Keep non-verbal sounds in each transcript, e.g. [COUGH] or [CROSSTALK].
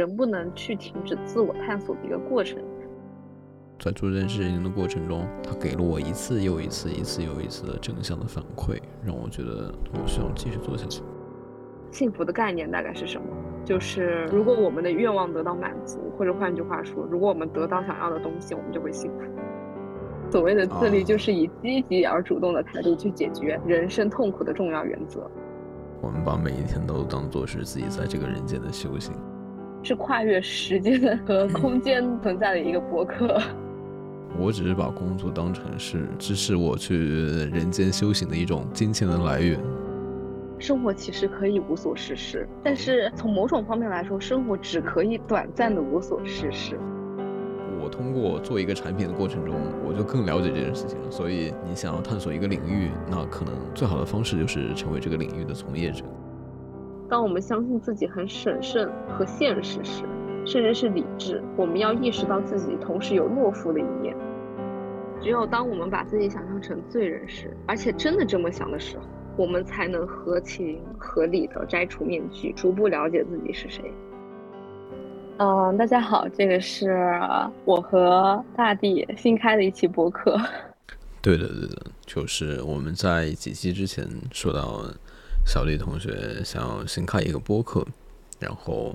人不能去停止自我探索的一个过程。在做这件事情的过程中，他给了我一次又一次、一次又一次的正向的反馈，让我觉得我需要继续做下去。幸福的概念大概是什么？就是如果我们的愿望得到满足，或者换句话说，如果我们得到想要的东西，我们就会幸福。所谓的自律，就是以积极而主动的态度去解决人生痛苦的重要原则。我们把每一天都当做是自己在这个人间的修行，是跨越时间和空间存在的一个博客。[LAUGHS] 我只是把工作当成是支持我去人间修行的一种金钱的来源。生活其实可以无所事事，但是从某种方面来说，生活只可以短暂的无所事事。我通过做一个产品的过程中，我就更了解这件事情了。所以，你想要探索一个领域，那可能最好的方式就是成为这个领域的从业者。当我们相信自己很审慎和现实时，甚至是理智，我们要意识到自己同时有懦夫的一面。只有当我们把自己想象成罪人时，而且真的这么想的时候，我们才能合情合理的摘除面具，逐步了解自己是谁。嗯，大家好，这个是我和大地新开的一期播客。[LAUGHS] 对的，对的，就是我们在几期之前说到，小丽同学想新开一个播客，然后。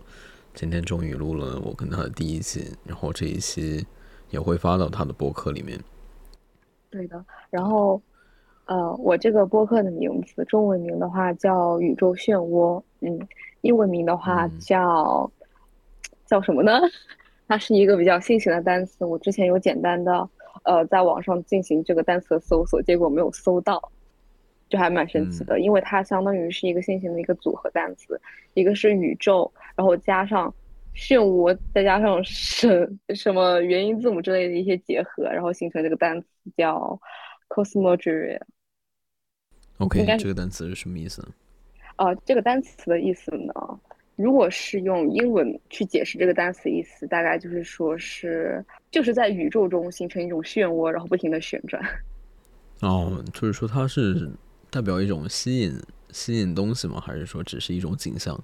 今天终于录了我跟他的第一期，然后这一期也会发到他的播客里面。对的，然后呃，我这个播客的名字，中文名的话叫宇宙漩涡，嗯，英文名的话叫叫什么呢？[LAUGHS] 它是一个比较新型的单词，我之前有简单的呃在网上进行这个单词的搜索，结果没有搜到。就还蛮神奇的，因为它相当于是一个新型的一个组合单词，一个是宇宙，然后加上漩涡，再加上什 [LAUGHS] 什么元音字母之类的一些结合，然后形成这个单词叫 cosmology。OK，这个单词是什么意思？啊，这个单词的意思呢，如果是用英文去解释这个单词意思，大概就是说是就是在宇宙中形成一种漩涡，然后不停的旋转。[LAUGHS] 哦，就是说它是。代表一种吸引吸引东西吗？还是说只是一种景象？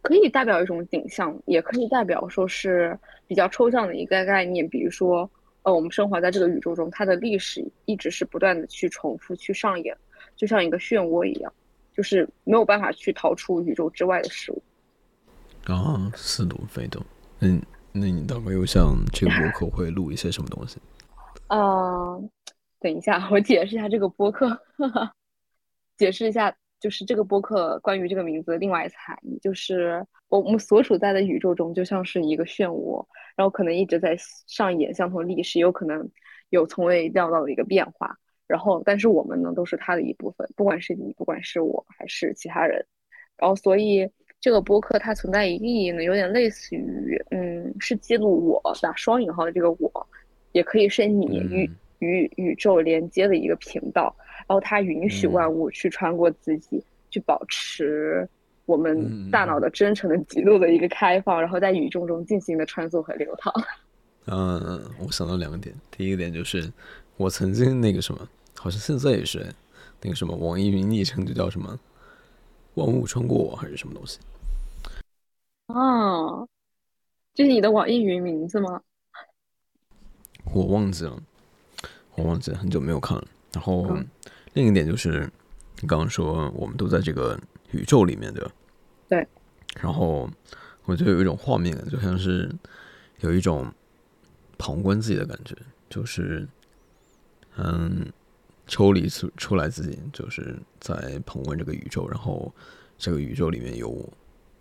可以代表一种景象，也可以代表说是比较抽象的一个概念。比如说，呃，我们生活在这个宇宙中，它的历史一直是不断的去重复、去上演，就像一个漩涡一样，就是没有办法去逃出宇宙之外的事物。啊，似懂非懂。嗯，那你大概又像这个博客会录一些什么东西？啊，等一下，我解释一下这个播客。解释一下，就是这个播客关于这个名字的另外一层含义，就是我们所处在的宇宙中就像是一个漩涡，然后可能一直在上演相同历史，有可能有从未料到的一个变化，然后但是我们呢都是它的一部分，不管是你，不管是我还是其他人，然后所以这个播客它存在一个意义呢，有点类似于，嗯，是记录我打双引号的这个我，也可以是你与与宇宙连接的一个频道。然后它允许万物去穿过自己，去保持我们大脑的真诚的极度的一个开放，然后在宇宙中进行的穿梭和流淌。[LAUGHS] 嗯，我想到两个点，第一个点就是我曾经那个什么，好像现在也是那个什么网易云昵称就叫什么“万物穿过我”还是什么东西。哦，这是你的网易云名字吗？我忘记了，我忘记了，很久没有看了。然后。另一点就是，你刚刚说我们都在这个宇宙里面，对吧？对。然后我就有一种画面感，就像是有一种旁观自己的感觉，就是嗯，抽离出出来自己，就是在旁观这个宇宙，然后这个宇宙里面有我，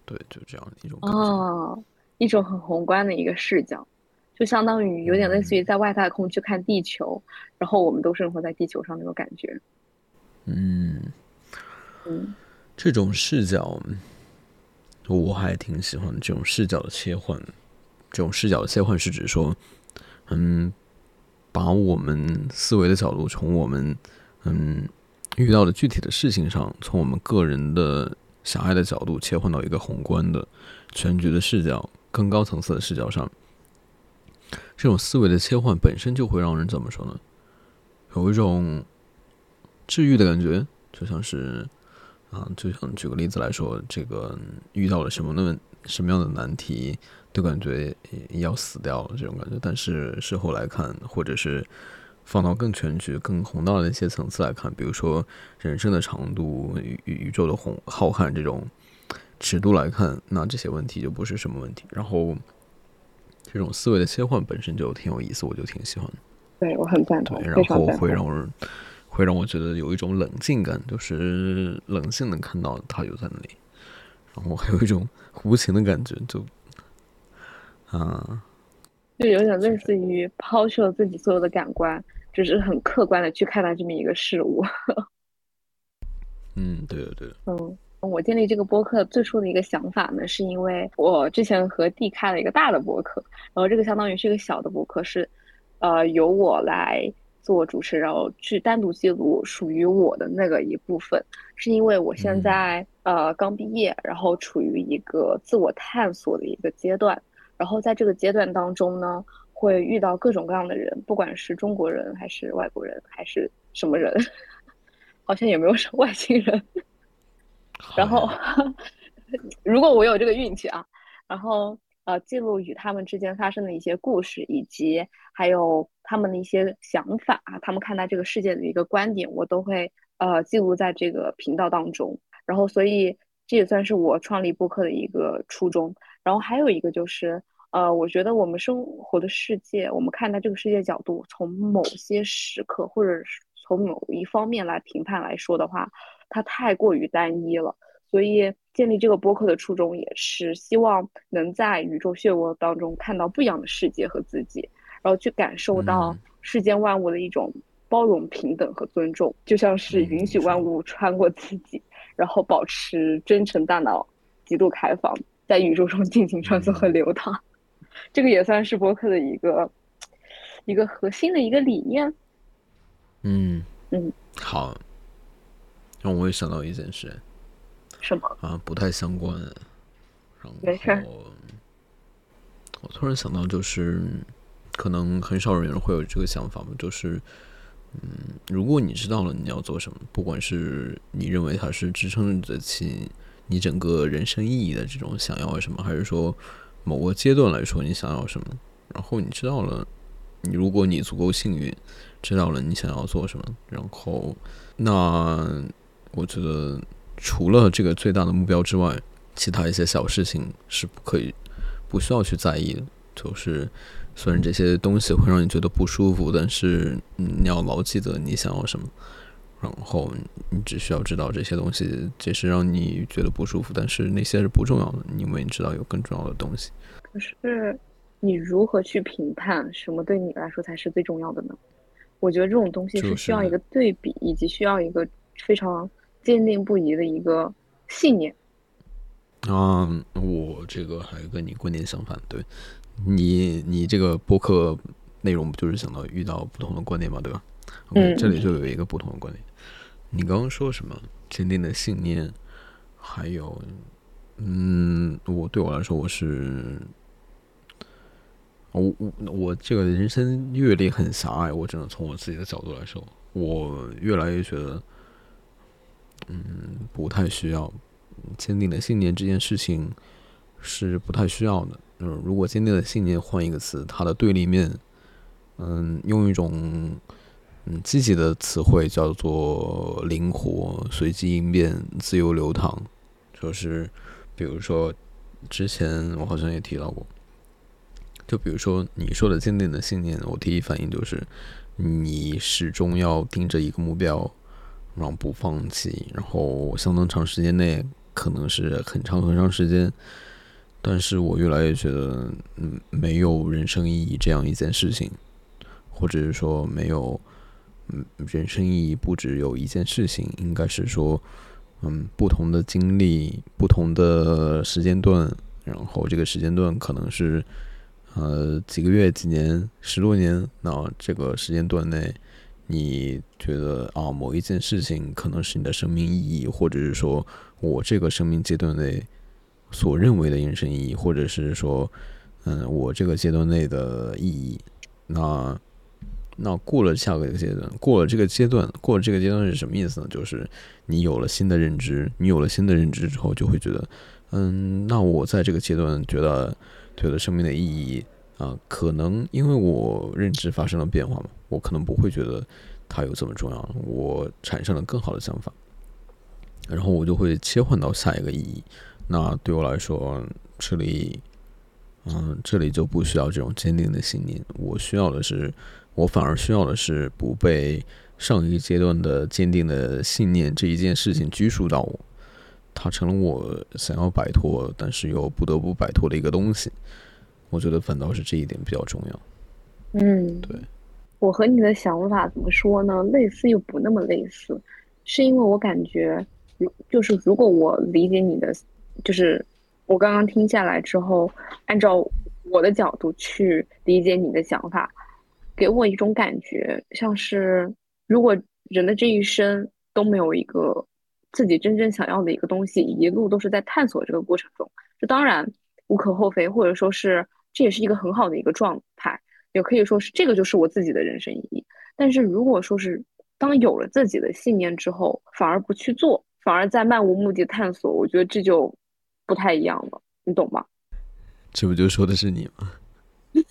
对，就这样一种哦，一种很宏观的一个视角，就相当于有点类似于在外太空去看地球，然后我们都生活在地球上那种感觉。嗯，这种视角我还挺喜欢这种视角的切换。这种视角的切换是指说，嗯，把我们思维的角度从我们嗯遇到的具体的事情上，从我们个人的狭隘的角度切换到一个宏观的全局的视角、更高层次的视角上。这种思维的切换本身就会让人怎么说呢？有一种。治愈的感觉，就像是啊，就像举个例子来说，这个遇到了什么的什么样的难题，都感觉要死掉了这种感觉。但是事后来看，或者是放到更全局、更宏大的一些层次来看，比如说人生的长度、宇宇宙的宏浩瀚这种尺度来看，那这些问题就不是什么问题。然后这种思维的切换本身就挺有意思，我就挺喜欢。对我很赞同，然后会让人会让我觉得有一种冷静感，就是冷静的看到他就在那里，然后还有一种无情的感觉，就啊，就有点类似于抛去了自己所有的感官，只是很客观的去看待这么一个事物。嗯，对的，对的。嗯，我建立这个播客最初的一个想法呢，是因为我之前和 D 开了一个大的播客，然后这个相当于是一个小的播客，是呃由我来。做主持，然后去单独记录属于我的那个一部分，是因为我现在呃刚毕业，然后处于一个自我探索的一个阶段，然后在这个阶段当中呢，会遇到各种各样的人，不管是中国人还是外国人还是什么人，[LAUGHS] 好像也没有什么外星人。然后 [LAUGHS] 如果我有这个运气啊，然后。呃，记录与他们之间发生的一些故事，以及还有他们的一些想法，他们看待这个世界的一个观点，我都会呃记录在这个频道当中。然后，所以这也算是我创立播客的一个初衷。然后还有一个就是，呃，我觉得我们生活的世界，我们看待这个世界角度，从某些时刻或者是从某一方面来评判来说的话，它太过于单一了。所以建立这个播客的初衷也是希望能在宇宙漩涡当中看到不一样的世界和自己，然后去感受到世间万物的一种包容、平等和尊重，就像是允许万物穿过自己，然后保持真诚大脑、极度开放，在宇宙中尽情穿梭和流淌。这个也算是播客的一个一个核心的一个理念。嗯嗯，好，让我也想到一件事。什么啊？不太相关。没事。我突然想到，就是可能很少人会有这个想法吧。就是，嗯，如果你知道了你要做什么，不管是你认为它是支撑得起你整个人生意义的这种想要什么，还是说某个阶段来说你想要什么，然后你知道了，你如果你足够幸运，知道了你想要做什么，然后那我觉得。除了这个最大的目标之外，其他一些小事情是不可以、不需要去在意的。就是虽然这些东西会让你觉得不舒服，但是你要牢记得你想要什么。然后你只需要知道这些东西，即使让你觉得不舒服，但是那些是不重要的，因为你知道有更重要的东西。可是你如何去评判什么对你来说才是最重要的呢？我觉得这种东西是需要一个对比，以及需要一个非常。坚定不移的一个信念。啊，我这个还跟你观点相反。对，你你这个播客内容不就是想到遇到不同的观点嘛，对吧？OK，这里就有一个不同的观点。你刚刚说什么？坚定的信念，还有，嗯，我对我来说，我是，我我我这个人生阅历很狭隘。我只能从我自己的角度来说，我越来越觉得。嗯，不太需要坚定的信念这件事情是不太需要的。嗯，如果坚定的信念换一个词，它的对立面，嗯，用一种嗯积极的词汇叫做灵活、随机应变、自由流淌。就是比如说，之前我好像也提到过，就比如说你说的坚定的信念，我第一反应就是你始终要盯着一个目标。然后不放弃，然后相当长时间内，可能是很长很长时间，但是我越来越觉得，嗯，没有人生意义这样一件事情，或者是说没有，嗯，人生意义不只有一件事情，应该是说，嗯，不同的经历，不同的时间段，然后这个时间段可能是，呃，几个月、几年、十多年，那这个时间段内。你觉得啊，某一件事情可能是你的生命意义，或者是说我这个生命阶段内所认为的人生意义，或者是说，嗯，我这个阶段内的意义。那那过了下个阶段，过了这个阶段，过了这个阶段是什么意思呢？就是你有了新的认知，你有了新的认知之后，就会觉得，嗯，那我在这个阶段觉得觉得生命的意义啊，可能因为我认知发生了变化嘛，我可能不会觉得它有这么重要，我产生了更好的想法，然后我就会切换到下一个意义。那对我来说，这里，嗯，这里就不需要这种坚定的信念，我需要的是，我反而需要的是不被上一个阶段的坚定的信念这一件事情拘束到我。它成了我想要摆脱，但是又不得不摆脱的一个东西。我觉得反倒是这一点比较重要。嗯，对。我和你的想法怎么说呢？类似又不那么类似，是因为我感觉，如就是如果我理解你的，就是我刚刚听下来之后，按照我的角度去理解你的想法，给我一种感觉，像是如果人的这一生都没有一个。自己真正想要的一个东西，一路都是在探索这个过程中，这当然无可厚非，或者说是这也是一个很好的一个状态，也可以说是这个就是我自己的人生意义。但是如果说是当有了自己的信念之后，反而不去做，反而在漫无目的探索，我觉得这就不太一样了，你懂吗？[LAUGHS] 这不就说的是你吗？[LAUGHS]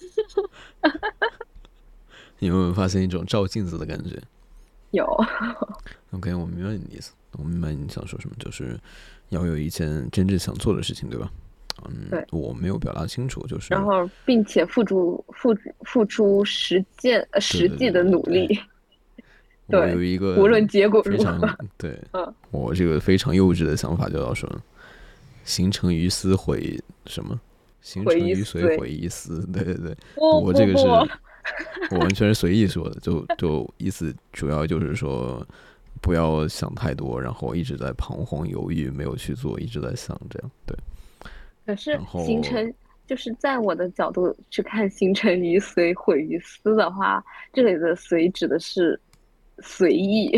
你有没有发现一种照镜子的感觉？有。OK，我明白你的意思。我明白你想说什么，就是要有一件真正想做的事情，对吧？嗯，对，我没有表达清楚，就是然后并且付出付付出实践实际的努力。[LAUGHS] 我有一个无论结果如何，[LAUGHS] 对，嗯，我这个非常幼稚的想法就要说，形成于思毁什么？形成于随毁于思。对对对，我这个是，[LAUGHS] 我完全是随意说的，就就意思主要就是说。不要想太多，然后一直在彷徨犹豫，没有去做，一直在想这样。对。可是形成就是在我的角度去看，形成于随，毁于思的话，这里的随指的是随意，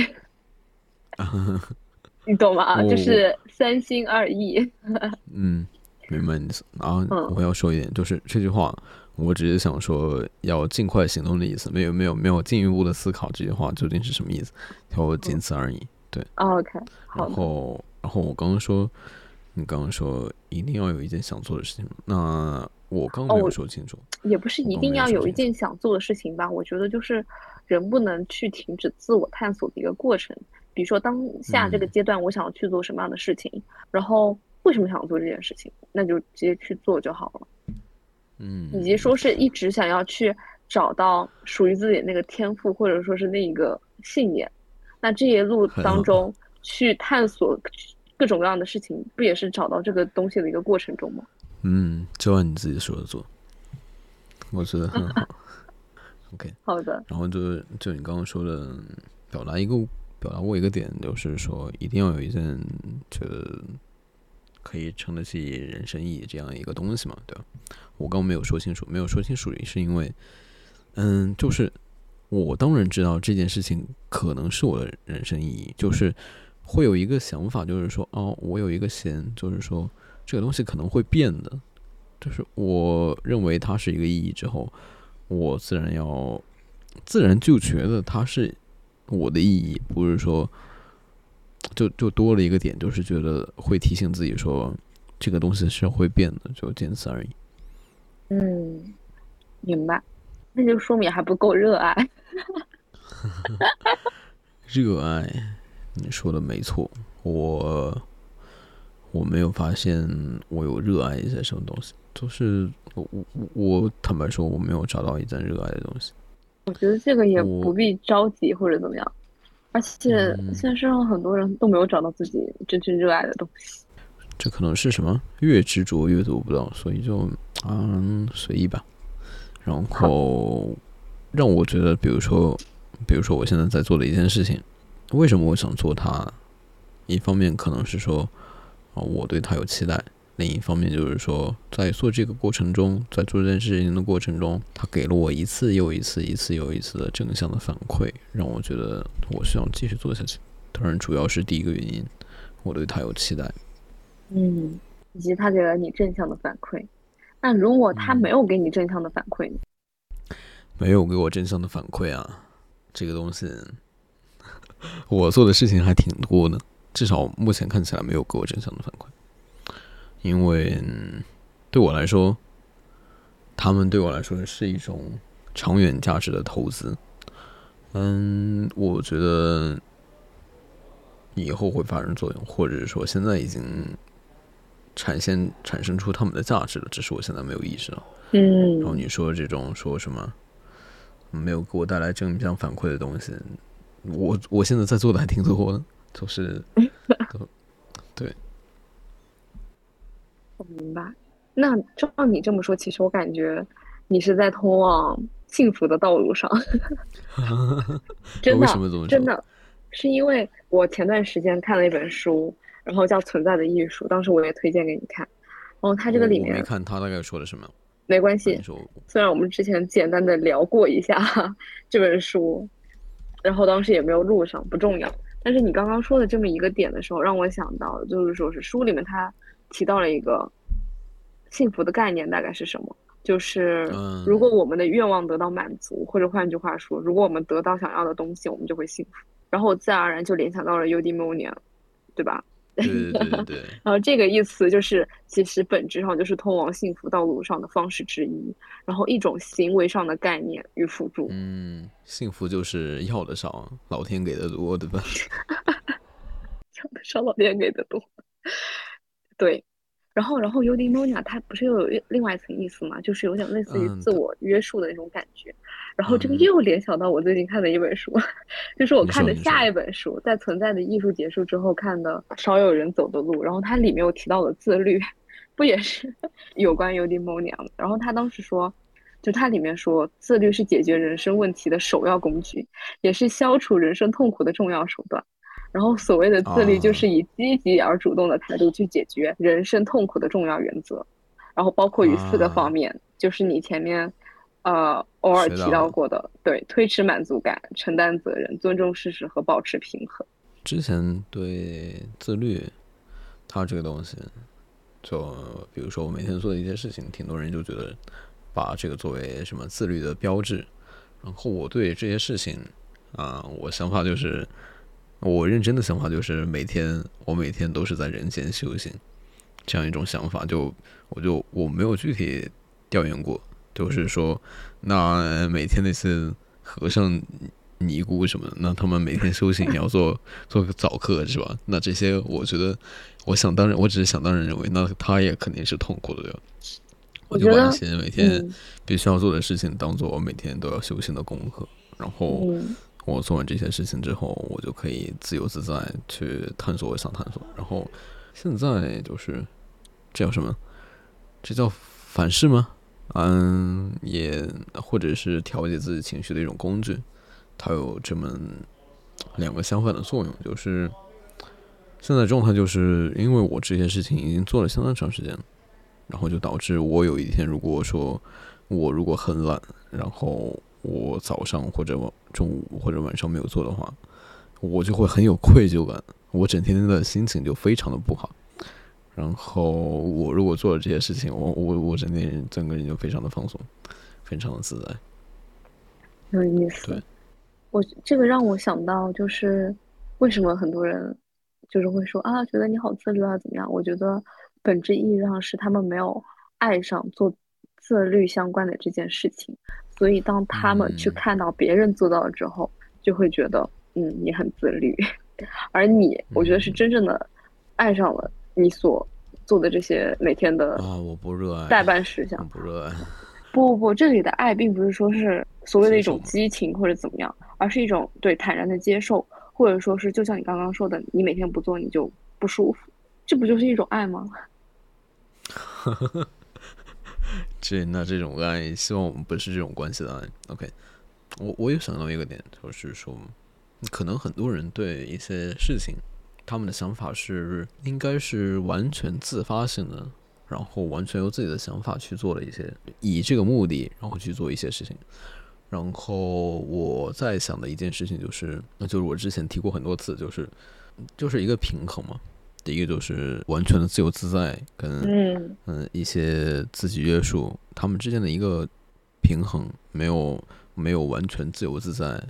[LAUGHS] 你懂吗？就是三心二意。[LAUGHS] 嗯，明白你意思。然后我要说一点，就是这句话。我只是想说，要尽快行动的意思，没有没有没有进一步的思考这句话究竟是什么意思，就仅此而已。对，OK。然后，然后我刚刚说，你刚刚说一定要有一件想做的事情，那我刚刚没有说清楚。也不是一定要有一件想做的事情吧？我觉得就是人不能去停止自我探索的一个过程。比如说当下这个阶段，我想要去做什么样的事情，然后为什么想做这件事情，那就直接去做就好了。嗯，以及说是一直想要去找到属于自己那个天赋，或者说是那一个信念，那这一路当中去探索各种各样的事情，不也是找到这个东西的一个过程中吗？嗯，就按你自己说的做，我觉得很好。[LAUGHS] OK，好的。然后就就你刚刚说的，表达一个表达过一个点，就是说一定要有一件觉得可以撑得起人生意义这样一个东西嘛，对吧？我刚刚没有说清楚，没有说清楚，是因为，嗯，就是我当然知道这件事情可能是我的人生意义，就是会有一个想法，就是说，哦，我有一个弦，就是说这个东西可能会变的，就是我认为它是一个意义之后，我自然要，自然就觉得它是我的意义，不是说，就就多了一个点，就是觉得会提醒自己说，这个东西是会变的，就仅此而已。嗯，明白，那就说明还不够热爱。[LAUGHS] 热爱，你说的没错，我我没有发现我有热爱一些什么东西，就是我我我坦白说，我没有找到一件热爱的东西。我觉得这个也不必着急或者怎么样，而且现在世上很多人都没有找到自己真正热爱的东西。这可能是什么？越执着越做不到，所以就嗯随意吧。然后让我觉得，比如说，比如说我现在在做的一件事情，为什么我想做它？一方面可能是说啊，我对它有期待；另一方面就是说，在做这个过程中，在做这件事情的过程中，它给了我一次又一次、一次又一次的正向的反馈，让我觉得我需要继续做下去。当然，主要是第一个原因，我对它有期待。嗯，以及他给了你正向的反馈，那如果他没有给你正向的反馈呢？没有给我正向的反馈啊，这个东西，我做的事情还挺多的，至少目前看起来没有给我正向的反馈。因为对我来说，他们对我来说是一种长远价值的投资。嗯，我觉得以后会发生作用，或者是说现在已经产现产生出他们的价值了，只是我现在没有意识到。嗯，然后你说这种说什么没有给我带来正向反馈的东西，我我现在在做的还挺多的，就是，[LAUGHS] 对，我明白。那照你这么说，其实我感觉你是在通往幸福的道路上。[LAUGHS] 真的，真的，是因为我前段时间看了一本书，然后叫《存在的艺术》，当时我也推荐给你看。然后它这个里面，没看他大概说的什么？没关系，虽然我们之前简单的聊过一下 [LAUGHS] 这本书，然后当时也没有录上，不重要。但是你刚刚说的这么一个点的时候，让我想到，就是说是书里面他提到了一个幸福的概念，大概是什么？就是如果我们的愿望得到满足，或者换句话说，如果我们得到想要的东西，我们就会幸福。然后我自然而然就联想到了 eudaimonia，对吧？对对 [LAUGHS] 对，然后这个意思就是，其实本质上就是通往幸福道路上的方式之一，然后一种行为上的概念与辅助。嗯，幸福就是要的少，老天给的多，对吧？[LAUGHS] [LAUGHS] 要的少，老天给的多。对，然后，然后 eudaimonia 它不是又有另外一层意思嘛？就是有点类似于自我约束的那种感觉。然后这个又联想到我最近看的一本书，[LAUGHS] 就是我看的下一本书，在《存在的艺术》结束之后看的《少有人走的路》，然后它里面有提到了自律，[LAUGHS] 不也是 [LAUGHS] 有关 eudaimonia 的？然后他当时说，就它里面说，自律是解决人生问题的首要工具，也是消除人生痛苦的重要手段。然后所谓的自律，就是以积极而主动的态度去解决人生痛苦的重要原则，然后包括于四个方面，就是你前面。呃，偶尔提到过的，对，推迟满足感、承担责任、尊重事实和保持平衡。之前对自律，它这个东西，就比如说我每天做的一些事情，挺多人就觉得把这个作为什么自律的标志。然后我对这些事情啊，我想法就是，我认真的想法就是每天我每天都是在人间修行，这样一种想法。就我就我没有具体调研过。就是说，那每天那些和尚、尼姑什么的，那他们每天修行也要做做个早课是吧？那这些我觉得，我想当然，我只是想当然认为，那他也肯定是痛苦的，对吧？我就把一些每天必须要做的事情当做我每天都要修行的功课，然后我做完这些事情之后，我就可以自由自在去探索我想探索。然后现在就是这叫什么？这叫反噬吗？嗯，也或者是调节自己情绪的一种工具，它有这么两个相反的作用。就是现在状态，就是因为我这些事情已经做了相当长时间，然后就导致我有一天，如果说我如果很懒，然后我早上或者中午或者晚上没有做的话，我就会很有愧疚感，我整天的心情就非常的不好。然后我如果做了这些事情，我我我整天整个人就非常的放松，非常的自在，有意思。对，我这个让我想到就是为什么很多人就是会说啊，觉得你好自律啊，怎么样？我觉得本质意义上是他们没有爱上做自律相关的这件事情，所以当他们去看到别人做到了之后，就会觉得嗯，你很自律，[LAUGHS] 而你，我觉得是真正的爱上了。你所做的这些每天的啊，我不热爱代办事项，不热爱。[LAUGHS] 不不不，这里的爱并不是说是所谓的一种激情或者怎么样，而是一种对坦然的接受，或者说是就像你刚刚说的，你每天不做你就不舒服，这不就是一种爱吗？[LAUGHS] 是那这种爱，希望我们不是这种关系的爱。OK，我我有想到一个点，就是说，可能很多人对一些事情。他们的想法是，应该是完全自发性的，然后完全由自己的想法去做了一些，以这个目的，然后去做一些事情。然后我在想的一件事情就是，那就是我之前提过很多次，就是就是一个平衡嘛。第一个就是完全的自由自在，跟嗯一些自己约束，他们之间的一个平衡，没有没有完全自由自在。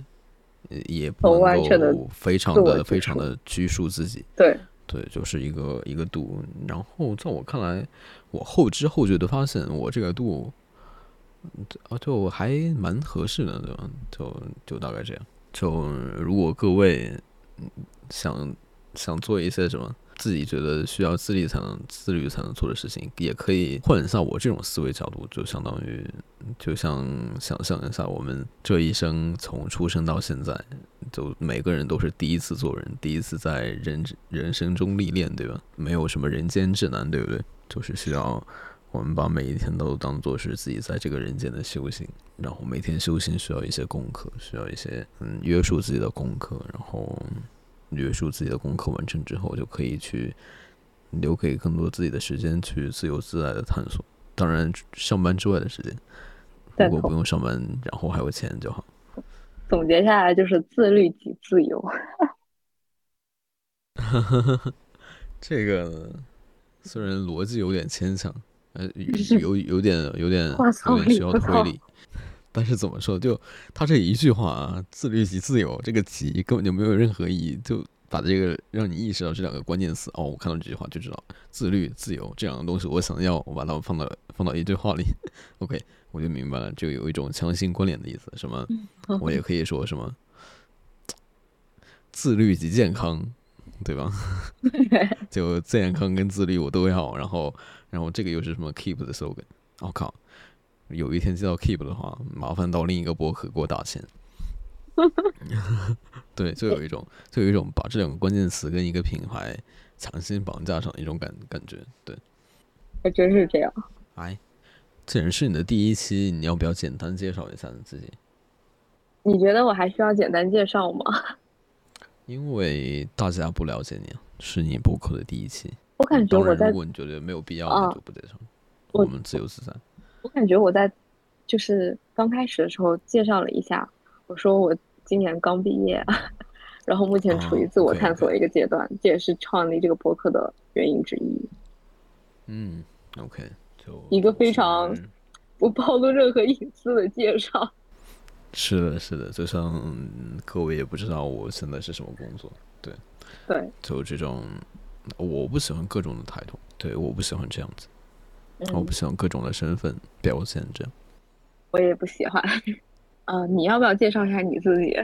也不能够非常的非常的拘束自己，对对，就是一个一个度。然后在我看来，我后知后觉的发现，我这个度啊，就还蛮合适的，对吧？就就大概这样。就如果各位想想做一些什么自己觉得需要自立才能自律才能做的事情，也可以换一下我这种思维角度，就相当于就像想象一下，我们这一生从出生到现在，就每个人都是第一次做人，第一次在人人生中历练，对吧？没有什么人间指南，对不对？就是需要。我们把每一天都当做是自己在这个人间的修行，然后每天修行需要一些功课，需要一些嗯约束自己的功课，然后约束自己的功课完成之后，就可以去留给更多自己的时间去自由自在的探索。当然，上班之外的时间，如果不用上班，然后还有钱就好。总结下来就是自律即自由。[LAUGHS] 这个虽然逻辑有点牵强。呃，有 [LAUGHS] 有点有点有点需要推理，但是怎么说？就他这一句话啊，“自律即自由”，这个“即”根本就没有任何意义，就把这个让你意识到这两个关键词。哦，我看到这句话就知道，自律、自由这两个东西，我想要我把它们放到放到一句话里。OK，我就明白了，就有一种强行关联的意思。什么？我也可以说什么？自律即健康，对吧？[LAUGHS] 就健康跟自律我都要，然后。然后这个又是什么 Keep 的 slogan？我靠！有一天接到 Keep 的话，麻烦到另一个博客给我打钱。[LAUGHS] 对，就有一种，就有一种把这两个关键词跟一个品牌强行绑架上的一种感感觉。对，还真是这样。哎，既然是你的第一期，你要不要简单介绍一下你自己？你觉得我还需要简单介绍吗？因为大家不了解你，是你博客的第一期。我感觉我在，如果你觉得没有必要，那就不介绍。我们自由自在。我感觉我在，就是刚开始的时候介绍了一下，我说我今年刚毕业，[LAUGHS] 然后目前处于自我探索的一个阶段，这也是创立这个博客的原因之一。嗯，OK，就一个非常不暴露任何隐私的介绍。[LAUGHS] 是的，是的，就像嗯各位也不知道我现在是什么工作，对，对，就这种。我不喜欢各种的抬头，对，我不喜欢这样子，我不喜欢各种的身份表现这样。我也不喜欢。啊，你要不要介绍一下你自己？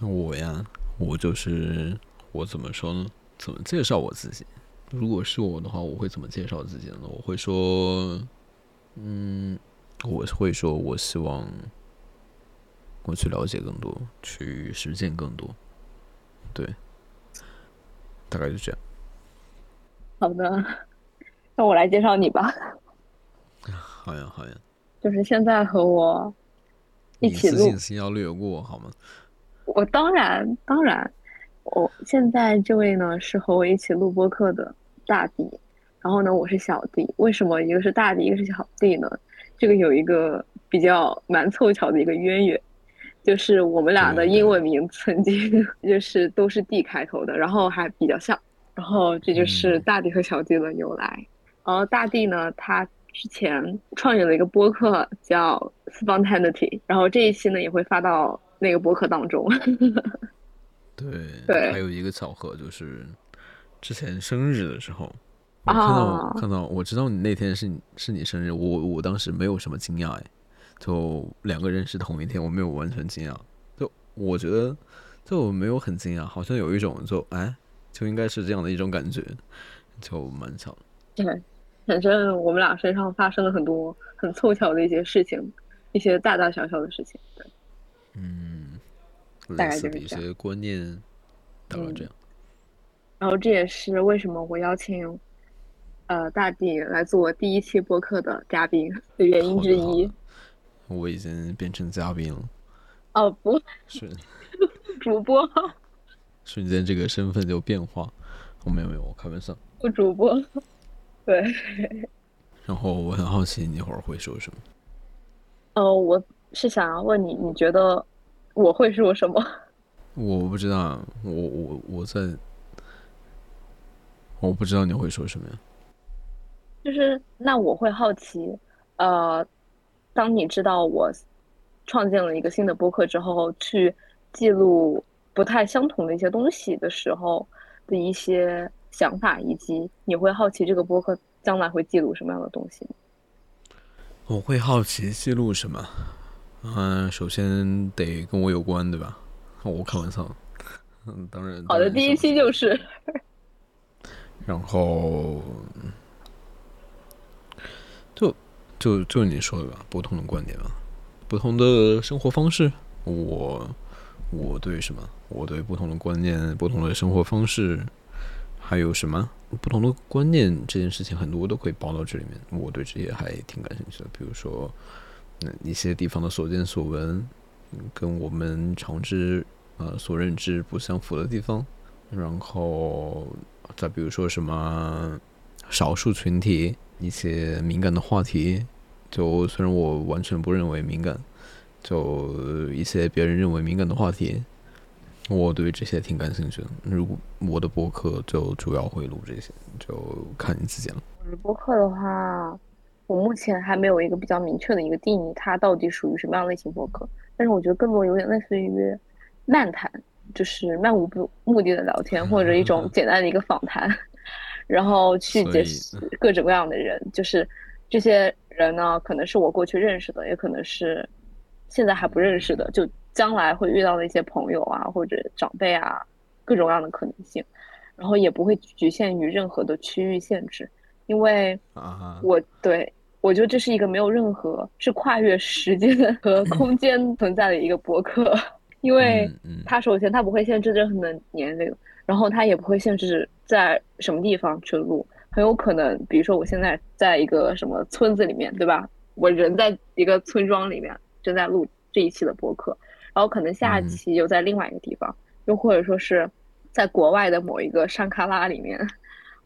我呀，我就是我怎么说呢？怎么介绍我自己？如果是我的话，我会怎么介绍自己呢？我会说，嗯，我会说我希望我去了解更多，去实践更多，对，大概就这样。好的，那我来介绍你吧。[LAUGHS] 好呀，好呀。就是现在和我一起录，信息要略过好吗？我当然当然，我现在这位呢是和我一起录播客的大弟，然后呢我是小弟。为什么一个是大弟，一个是小弟呢？这个有一个比较蛮凑巧的一个渊源，就是我们俩的英文名曾经 [LAUGHS] 就是都是 D 开头的，然后还比较像。然后这就是大弟和小弟的由来。然后大地呢，他之前创立了一个播客叫 Spontaneity，然后这一期呢也会发到那个播客当中。[LAUGHS] 对对，还有一个巧合就是，之前生日的时候，我看到看到，我知道你那天是是你生日，我我当时没有什么惊讶哎，就两个人是同一天，我没有完全惊讶，就我觉得就没有很惊讶，好像有一种就哎。就应该是这样的一种感觉，就蛮巧。对，反正我们俩身上发生了很多很凑巧的一些事情，一些大大小小的事情。对，嗯，大概就是一些观念，大概这样。然后这也是为什么我邀请呃大地来做我第一期播客的嘉宾的原因之一。我已经变成嘉宾了。哦，不是主播。[LAUGHS] 瞬间这个身份就变化，我没有没有，我开玩笑。我主播，对。[LAUGHS] 然后我很好奇，你一会儿会说什么？呃，我是想要问你，你觉得我会说什么？[LAUGHS] 我不知道，我我我在，我不知道你会说什么呀。就是那我会好奇，呃，当你知道我创建了一个新的播客之后，去记录。不太相同的一些东西的时候的一些想法，以及你会好奇这个播客将来会记录什么样的东西吗？我会好奇记录什么？嗯，首先得跟我有关，对吧？我开玩笑。嗯，当然。好的，第一期就是。[LAUGHS] 然后，就就就你说的吧，不同的观点吧，不同的生活方式。我我对什么？我对不同的观念、不同的生活方式，还有什么不同的观念？这件事情很多都可以包到这里面。我对这些还挺感兴趣的。比如说，那一些地方的所见所闻，跟我们常知呃所认知不相符的地方，然后。再比如说什么少数群体一些敏感的话题，就虽然我完全不认为敏感，就一些别人认为敏感的话题，我对这些挺感兴趣的。如果我的博客就主要会录这些，就看你自己了。我的博客的话，我目前还没有一个比较明确的一个定义，它到底属于什么样类型博客？但是我觉得更多有点类似于漫谈。就是漫无目的的聊天，或者一种简单的一个访谈，[LAUGHS] 然后去结识各种各样的人。就是这些人呢，可能是我过去认识的，也可能是现在还不认识的，就将来会遇到的一些朋友啊，或者长辈啊，各种各样的可能性。然后也不会局限于任何的区域限制，因为我对我觉得这是一个没有任何是跨越时间和空间存在的一个博客。[LAUGHS] 因为它首先它不会限制任何的年龄，然后它也不会限制在什么地方去录，很有可能，比如说我现在在一个什么村子里面，对吧？我人在一个村庄里面正在录这一期的播客，然后可能下期又在另外一个地方，又或者说是在国外的某一个山卡拉里面，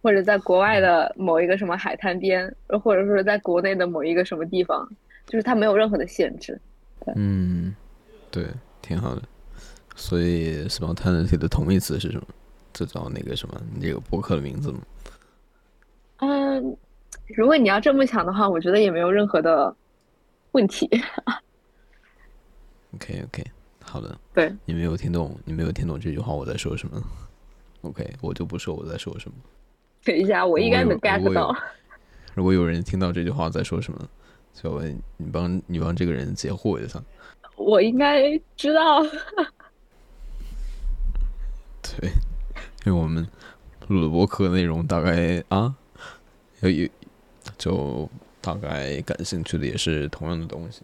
或者在国外的某一个什么海滩边，或者说是在国内的某一个什么地方，就是它没有任何的限制。嗯，对。挺好的，所以 spontaneity 的同义词是什么？这叫那个什么？你这个博客的名字吗？嗯，如果你要这么想的话，我觉得也没有任何的问题。[LAUGHS] OK OK，好的。对，你没有听懂，你没有听懂这句话我在说什么？OK，我就不说我在说什么。等一下，我应该能 get 到。如果有人听到这句话在说什么，小文，你帮你帮这个人解惑一下。我应该知道，[LAUGHS] 对，因为我们录的播客内容大概啊，有有就大概感兴趣的也是同样的东西。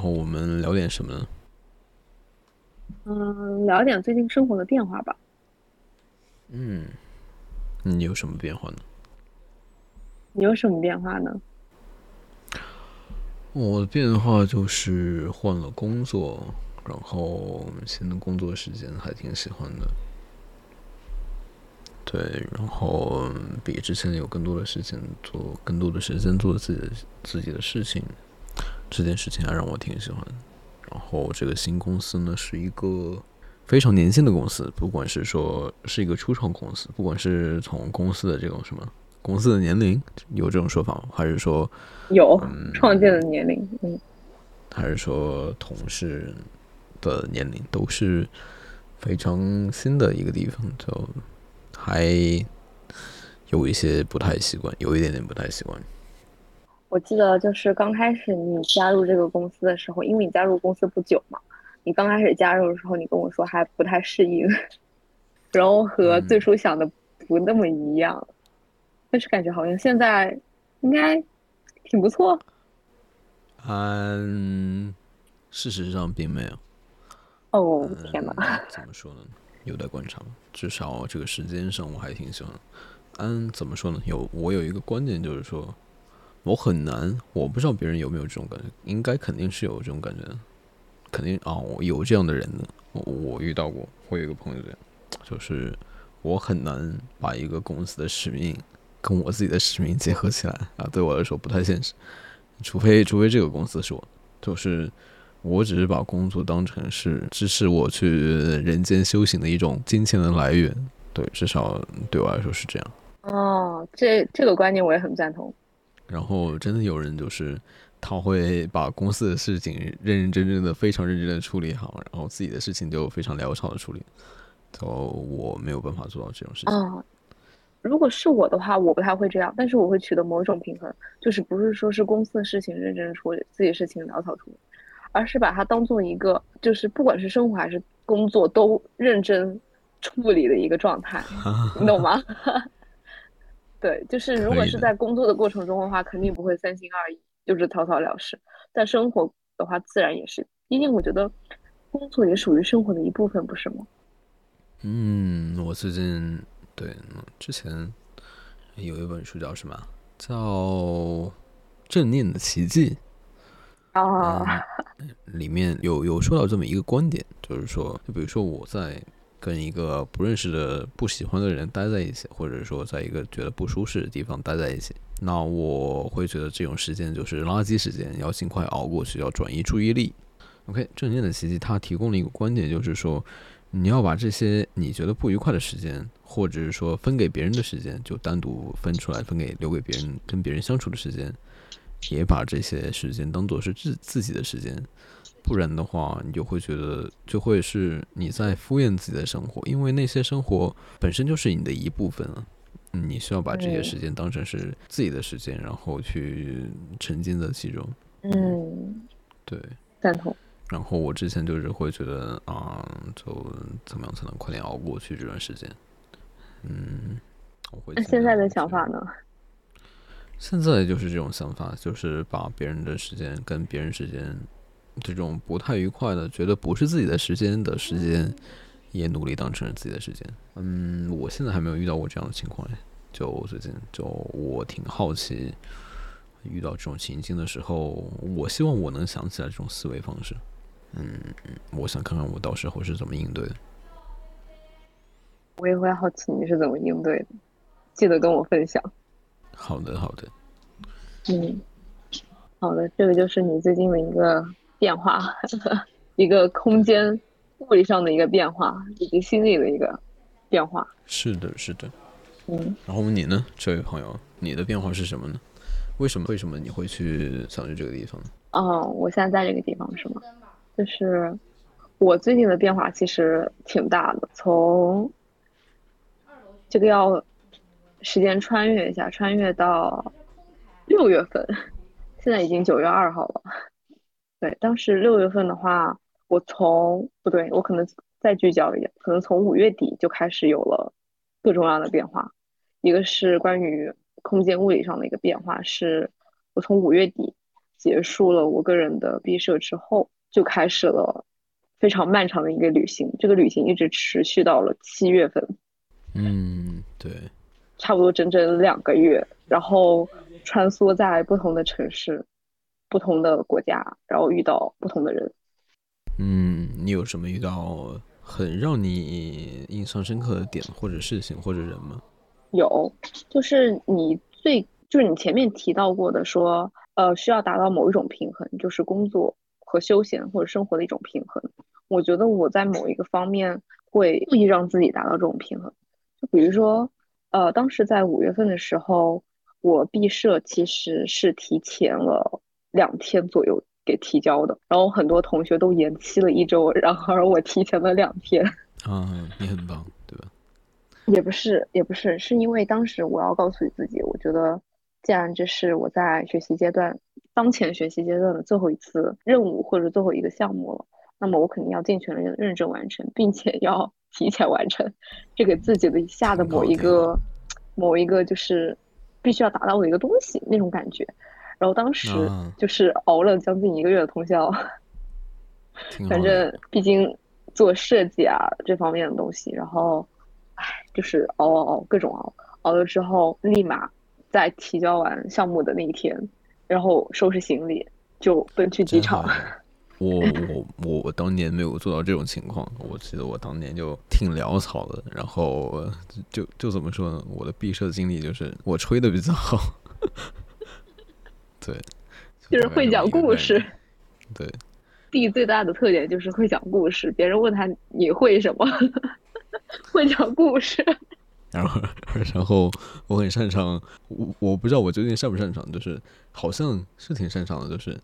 然后我们聊点什么呢？嗯，聊点最近生活的变化吧。嗯，你有什么变化呢？你有什么变化呢？我的变化就是换了工作，然后新的工作时间还挺喜欢的。对，然后比之前有更多的事情做，更多的时间做自己的自己的事情，这件事情还让我挺喜欢。然后这个新公司呢，是一个。非常年轻的公司，不管是说是一个初创公司，不管是从公司的这种什么公司的年龄有这种说法吗，还是说有创建的年龄，嗯，还是说同事的年龄都是非常新的一个地方，就还有一些不太习惯，有一点点不太习惯。我记得就是刚开始你加入这个公司的时候，因为你加入公司不久嘛。你刚开始加入的时候，你跟我说还不太适应，[LAUGHS] 然后和最初想的不那么一样，但是感觉好像现在应该挺不错。嗯，事实上并没有。哦天哪！怎么说呢？有待观察。至少这个时间上我还挺喜欢。嗯，怎么说呢？有我有一个观点，就是说我很难，我不知道别人有没有这种感觉，应该肯定是有这种感觉的。肯定啊，我有这样的人的，我我遇到过。我有一个朋友这样，就是我很难把一个公司的使命跟我自己的使命结合起来啊，对我来说不太现实。除非除非这个公司是我，就是我只是把工作当成是支持我去人间修行的一种金钱的来源。对，至少对我来说是这样。哦，这这个观念我也很赞同。然后真的有人就是他会把公司的事情认认真真的、非常认真的处理好，然后自己的事情就非常潦草的处理。就我没有办法做到这种事情。啊，如果是我的话，我不太会这样，但是我会取得某种平衡，就是不是说是公司的事情认真处理，自己事情潦草处理，而是把它当做一个，就是不管是生活还是工作都认真处理的一个状态，你懂吗？[LAUGHS] 对，就是如果是在工作的过程中的话，肯定不会三心二意，就是草草了事。但生活的话，自然也是，毕竟我觉得工作也属于生活的一部分，不是吗？嗯，我最近对之前有一本书叫什么？叫《正念的奇迹》啊，里面有有说到这么一个观点，就是说，就比如说我在。跟一个不认识的、不喜欢的人待在一起，或者说在一个觉得不舒适的地方待在一起，那我会觉得这种时间就是垃圾时间，要尽快熬过去，要转移注意力。OK，正念的奇迹它提供了一个观点，就是说你要把这些你觉得不愉快的时间，或者是说分给别人的时间，就单独分出来，分给留给别人跟别人相处的时间，也把这些时间当做是自自己的时间。不然的话，你就会觉得就会是你在敷衍自己的生活，因为那些生活本身就是你的一部分啊。你需要把这些时间当成是自己的时间，然后去沉浸在其中。嗯，对，赞同。然后我之前就是会觉得啊，就怎么样才能快点熬过去这段时间？嗯，我会。那现在的想法呢？现在就是这种想法，就是把别人的时间跟别人时间。这种不太愉快的，觉得不是自己的时间的时间，也努力当成了自己的时间。嗯，我现在还没有遇到过这样的情况。就最近，就我挺好奇，遇到这种情境的时候，我希望我能想起来这种思维方式。嗯，我想看看我到时候是怎么应对的。我也会好奇你是怎么应对的，记得跟我分享。好的，好的。嗯，好的，这个就是你最近的一个。变化，[LAUGHS] 一个空间物理上的一个变化，以及心理的一个变化。是的，是的。嗯。然后你呢，这位朋友，你的变化是什么呢？为什么？为什么你会去想去这个地方？哦，我现在在这个地方是吗？就是我最近的变化其实挺大的，从这个要时间穿越一下，穿越到六月份，现在已经九月二号了。对，当时六月份的话，我从不对，我可能再聚焦一点，可能从五月底就开始有了各种各样的变化。一个是关于空间物理上的一个变化，是我从五月底结束了我个人的毕设之后，就开始了非常漫长的一个旅行。这个旅行一直持续到了七月份。嗯，对，差不多整整两个月，然后穿梭在不同的城市。不同的国家，然后遇到不同的人。嗯，你有什么遇到很让你印象深刻的点，或者事情，或者人吗？有，就是你最，就是你前面提到过的，说，呃，需要达到某一种平衡，就是工作和休闲或者生活的一种平衡。我觉得我在某一个方面会故意让自己达到这种平衡。就比如说，呃，当时在五月份的时候，我毕设其实是提前了。两天左右给提交的，然后很多同学都延期了一周，然而我提前了两天。[LAUGHS] 啊，你很棒，对吧？也不是，也不是，是因为当时我要告诉自己，我觉得既然这是我在学习阶段、当前学习阶段的最后一次任务或者最后一个项目了，那么我肯定要尽全力认真完成，并且要 [LAUGHS] 提前完成，这给自己的下的某一个、某一个就是必须要达到的一个东西那种感觉。然后当时就是熬了将近一个月的通宵，反正毕竟做设计啊这方面的东西，然后，唉，就是熬熬熬各种熬，熬了之后立马在提交完项目的那一天，然后收拾行李就奔去机场。我我我我当年没有做到这种情况，我记得我当年就挺潦草的，然后就就怎么说呢？我的毕设经历就是我吹的比较好。对，就是会讲故事。对，D 最大的特点就是会讲故事。别人问他你会什么，[LAUGHS] 会讲故事。[LAUGHS] 然后然后我很擅长，我我不知道我究竟擅不擅长，就是好像是挺擅长的，就是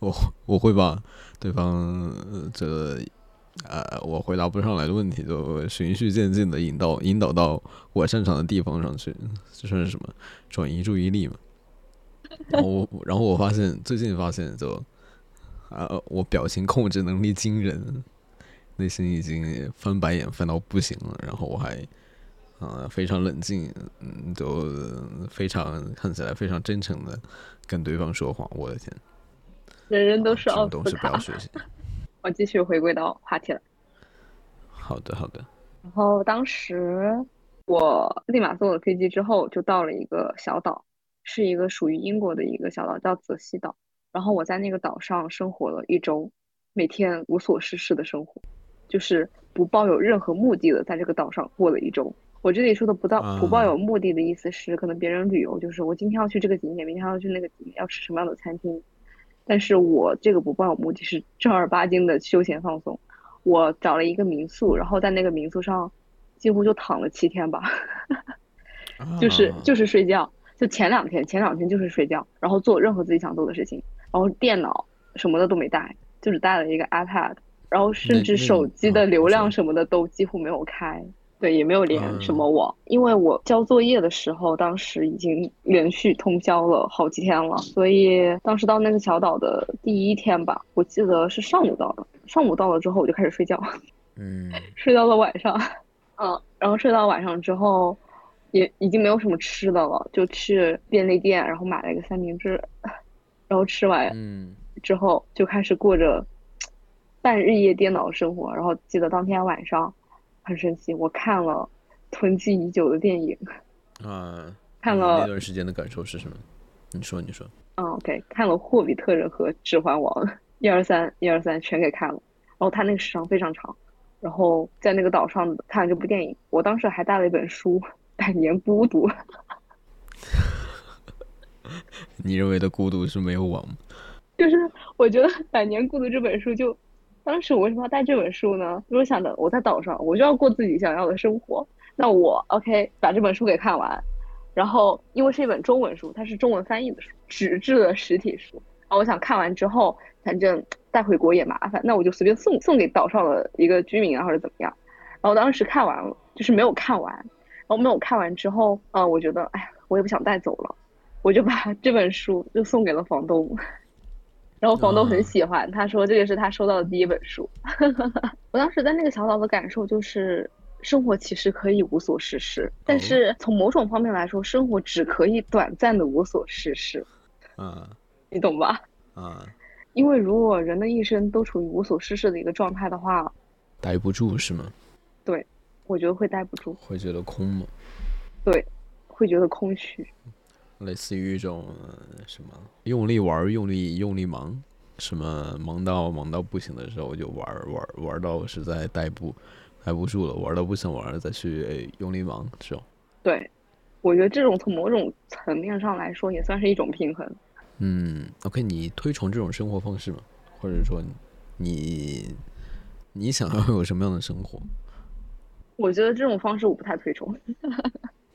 我我会把对方这个呃我回答不上来的问题，就循序渐进的引导引导到我擅长的地方上去，这算是什么转移注意力嘛？然后然后我发现最近发现就啊我表情控制能力惊人。内心已经翻白眼翻到不行了，然后我还，啊，非常冷静，嗯，就非常看起来非常真诚的跟对方说话。我的天，人人都是奥斯卡。[LAUGHS] 我继续回归到话题了。好的，好的。然后当时我立马坐了飞机之后，就到了一个小岛，是一个属于英国的一个小岛，叫泽西岛。然后我在那个岛上生活了一周，每天无所事事的生活。就是不抱有任何目的的，在这个岛上过了一周。我这里说的不到不抱有目的的意思是，可能别人旅游就是我今天要去这个景点，明天要去那个景点，要吃什么样的餐厅。但是我这个不抱有目的，是正儿八经的休闲放松。我找了一个民宿，然后在那个民宿上几乎就躺了七天吧，[LAUGHS] 就是就是睡觉。就前两天，前两天就是睡觉，然后做任何自己想做的事情，然后电脑什么的都没带，就只带了一个 iPad。然后甚至手机的流量什么的都几乎没有开，对，也没有连什么网，因为我交作业的时候，当时已经连续通宵了好几天了，所以当时到那个小岛的第一天吧，我记得是上午到的，上午到了之后我就开始睡觉，嗯，[LAUGHS] 睡到了晚上，[LAUGHS] 嗯，然后睡到晚上之后，也已经没有什么吃的了，就去便利店，然后买了一个三明治，[LAUGHS] 然后吃完，嗯，之后就开始过着。半日夜颠倒的生活，然后记得当天晚上很神奇，我看了囤积已久的电影。啊，看了那段时间的感受是什么？你说，你说。嗯，OK，看了《霍比特人》和《指环王》，[LAUGHS] 一二三，一二三全给看了。然后他那个时长非常长，然后在那个岛上看了这部电影，我当时还带了一本书《百年孤独》。[LAUGHS] 你认为的孤独是没有网吗？[LAUGHS] 就是我觉得《百年孤独》这本书就。当时我为什么要带这本书呢？因为想着我在岛上，我就要过自己想要的生活。那我 OK 把这本书给看完，然后因为是一本中文书，它是中文翻译的书，纸质的实体书。然后我想看完之后，反正带回国也麻烦，那我就随便送送给岛上的一个居民啊，或者怎么样。然后当时看完了，就是没有看完。然后没有看完之后，嗯，我觉得哎呀，我也不想带走了，我就把这本书就送给了房东。[LAUGHS] 然后房东很喜欢，他说这个是他收到的第一本书。[LAUGHS] 我当时在那个小岛的感受就是，生活其实可以无所事事，但是从某种方面来说，生活只可以短暂的无所事事。嗯，你懂吧？啊，因为如果人的一生都处于无所事事的一个状态的话，待不住是吗？对，我觉得会待不住。会觉得空吗？对，会觉得空虚。类似于一种什么用力玩、用力用力忙，什么忙到忙到不行的时候就玩玩玩到实在待不待不住了，玩到不想玩了再去用力忙，这种。对，我觉得这种从某种层面上来说也算是一种平衡。嗯，OK，你推崇这种生活方式吗？或者说你你想要有什么样的生活？我觉得这种方式我不太推崇。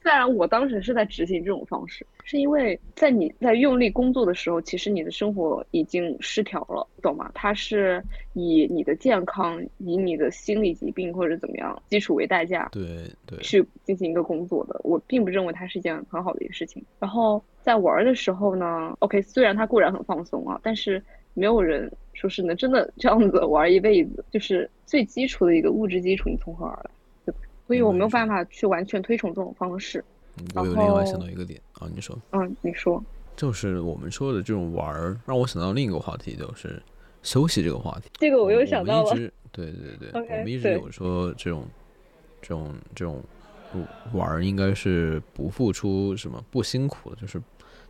虽然我当时是在执行这种方式，是因为在你在用力工作的时候，其实你的生活已经失调了，懂吗？它是以你的健康、以你的心理疾病或者怎么样基础为代价，对对，去进行一个工作的。我并不认为它是一件很好的一个事情。然后在玩的时候呢，OK，虽然它固然很放松啊，但是没有人说是能真的这样子玩一辈子。就是最基础的一个物质基础，你从何而来？所以我没有办法去完全推崇这种方式。我有另外想到一个点啊，你说，嗯，你说，就是我们说的这种玩儿，让我想到另一个话题，就是休息这个话题。这个我又想到了。对对对，我们一直有说这种这种这种玩儿应该是不付出什么不辛苦的，就是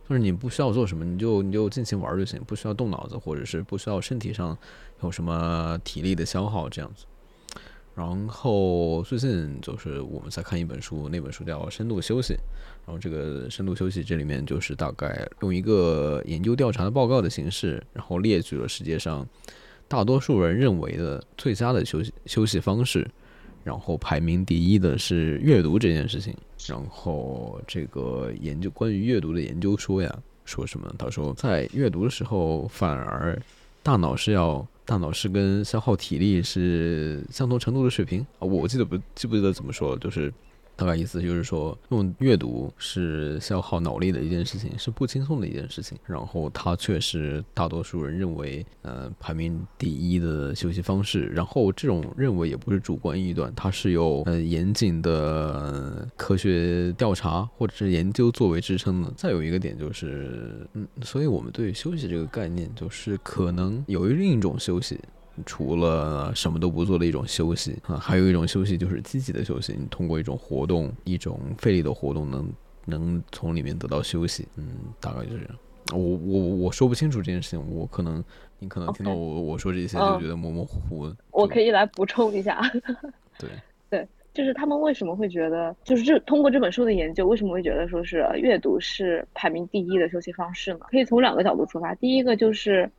就是你不需要做什么，你就你就尽情玩就行，不需要动脑子，或者是不需要身体上有什么体力的消耗这样子。然后最近就是我们在看一本书，那本书叫《深度休息》。然后这个深度休息这里面就是大概用一个研究调查的报告的形式，然后列举了世界上大多数人认为的最佳的休息休息方式，然后排名第一的是阅读这件事情。然后这个研究关于阅读的研究说呀，说什么？他说在阅读的时候，反而大脑是要大脑是跟消耗体力是相同程度的水平啊。我记得不记不记得怎么说，就是。大概意思就是说，用阅读是消耗脑力的一件事情，是不轻松的一件事情。然后它却是大多数人认为，呃，排名第一的休息方式。然后这种认为也不是主观臆断，它是有呃严谨的科学调查或者是研究作为支撑的。再有一个点就是，嗯，所以我们对休息这个概念，就是可能有另一种休息。除了什么都不做的一种休息啊，还有一种休息就是积极的休息。你通过一种活动，一种费力的活动，能能从里面得到休息。嗯，大概就是这样。我我我说不清楚这件事情，我可能你可能听到我我说这些就觉得模模糊糊。我可以来补充一下。[LAUGHS] 对对，就是他们为什么会觉得，就是这通过这本书的研究，为什么会觉得说是阅读是排名第一的休息方式呢？可以从两个角度出发。第一个就是。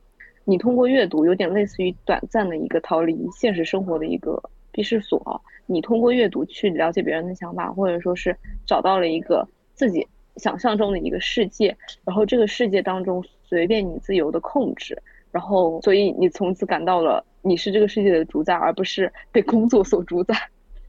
你通过阅读，有点类似于短暂的一个逃离现实生活的一个避世所。你通过阅读去了解别人的想法，或者说是找到了一个自己想象中的一个世界，然后这个世界当中随便你自由的控制，然后所以你从此感到了你是这个世界的主宰，而不是被工作所主宰，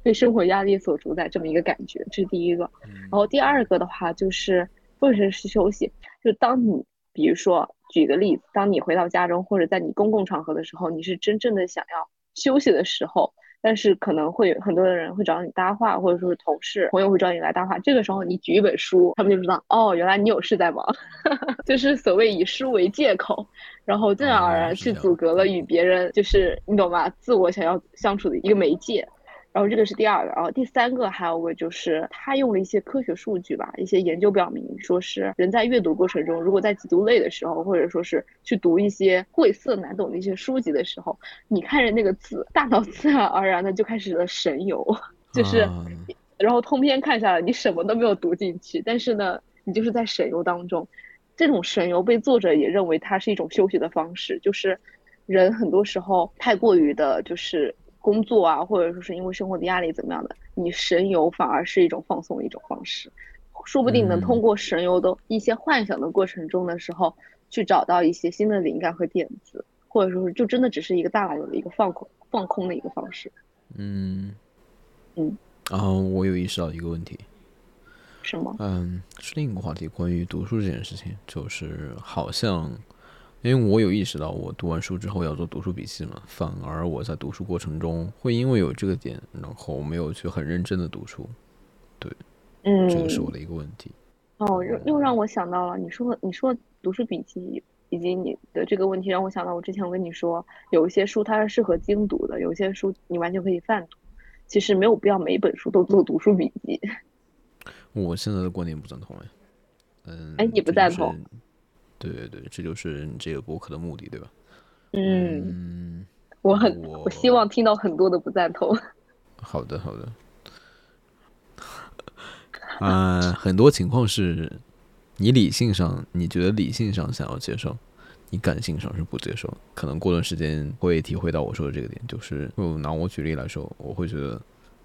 被生活压力所主宰这么一个感觉。这是第一个。然后第二个的话就是或者是休息，就当你比如说。举个例子，当你回到家中或者在你公共场合的时候，你是真正的想要休息的时候，但是可能会很多的人会找你搭话，或者说是同事朋友会找你来搭话。这个时候你举一本书，他们就知道哦，原来你有事在忙，[LAUGHS] 就是所谓以书为借口，然后自然而然去阻隔了与别人就是你懂吧，自我想要相处的一个媒介。然后这个是第二个，然后第三个还有个就是他用了一些科学数据吧，一些研究表明，说是人在阅读过程中，如果在极度累的时候，或者说是去读一些晦涩难懂的一些书籍的时候，你看着那个字，大脑自然而然的就开始了神游，就是，然后通篇看下来，你什么都没有读进去，但是呢，你就是在神游当中，这种神游被作者也认为它是一种休息的方式，就是人很多时候太过于的，就是。工作啊，或者说是因为生活的压力怎么样的，你神游反而是一种放松的一种方式，说不定能通过神游的一些幻想的过程中的时候，去找到一些新的灵感和点子，或者说是就真的只是一个大脑的一个放空放空的一个方式。嗯嗯。然后我有意识到一个问题。什么？嗯，是另一个话题，关于读书这件事情，就是好像。因为我有意识到，我读完书之后要做读书笔记嘛，反而我在读书过程中会因为有这个点，然后没有去很认真的读书，对，嗯，这个是我的一个问题。哦，又又让我想到了，你说你说读书笔记以及你的这个问题，让我想到我之前我跟你说，有一些书它是适合精读的，有一些书你完全可以泛读，其实没有必要每一本书都做读书笔记。我现在的观点不赞同哎，嗯，哎，你不赞同？对对对，这就是你这个博客的目的，对吧？嗯，我很我希望听到很多的不赞同。好 [LAUGHS] 的好的，啊，[LAUGHS] 很多情况是你理性上你觉得理性上想要接受，你感性上是不接受。可能过段时间会体会到我说的这个点，就是就拿我举例来说，我会觉得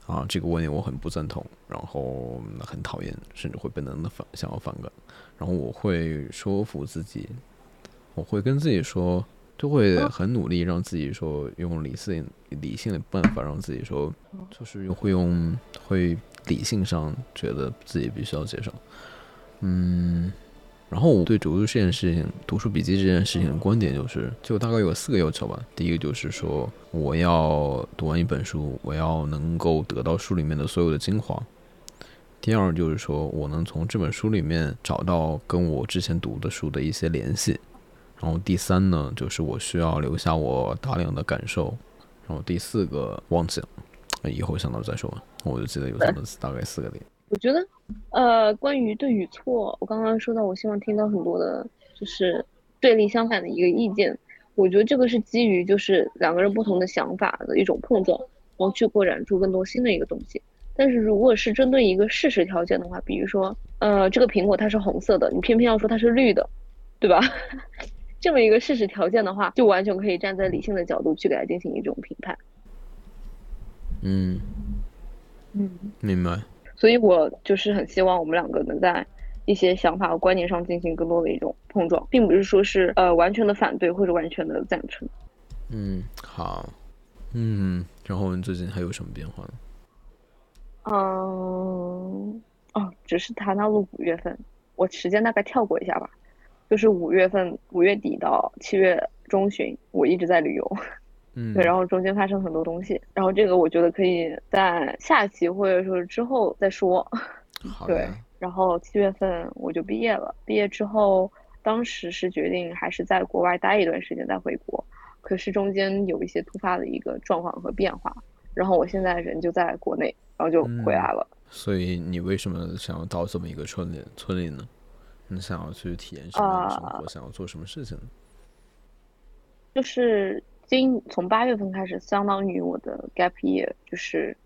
啊，这个观点我很不赞同，然后很讨厌，甚至会本能的反想要反感。然后我会说服自己，我会跟自己说，就会很努力让自己说用理性理性的办法让自己说，就是会用会理性上觉得自己必须要接受，嗯，然后我对读书这件事情、读书笔记这件事情的观点就是，就大概有四个要求吧。第一个就是说，我要读完一本书，我要能够得到书里面的所有的精华。第二就是说我能从这本书里面找到跟我之前读的书的一些联系，然后第三呢，就是我需要留下我大量的感受，然后第四个忘记了，以后想到再说吧。我就记得有这么大概四个点。我觉得，呃，关于对与错，我刚刚说到，我希望听到很多的，就是对立相反的一个意见。我觉得这个是基于就是两个人不同的想法的一种碰撞，然后去扩展出更多新的一个东西。但是如果是针对一个事实条件的话，比如说，呃，这个苹果它是红色的，你偏偏要说它是绿的，对吧？[LAUGHS] 这么一个事实条件的话，就完全可以站在理性的角度去给它进行一种评判。嗯，嗯，明白。所以我就是很希望我们两个能在一些想法和观念上进行更多的一种碰撞，并不是说是呃完全的反对或者完全的赞成。嗯，好。嗯，然后你最近还有什么变化呢？嗯，哦，只是谈到了五月份，我时间大概跳过一下吧。就是五月份，五月底到七月中旬，我一直在旅游。嗯，对，然后中间发生很多东西，然后这个我觉得可以在下期或者说之后再说。对，然后七月份我就毕业了，毕业之后，当时是决定还是在国外待一段时间再回国，可是中间有一些突发的一个状况和变化，然后我现在人就在国内，然后就回来了。所以你为什么想要到这么一个村里村里呢？你想要去体验什么样的生活？想要做什么事情呢？就是。今从八月份开始，相当于我的 gap year，就是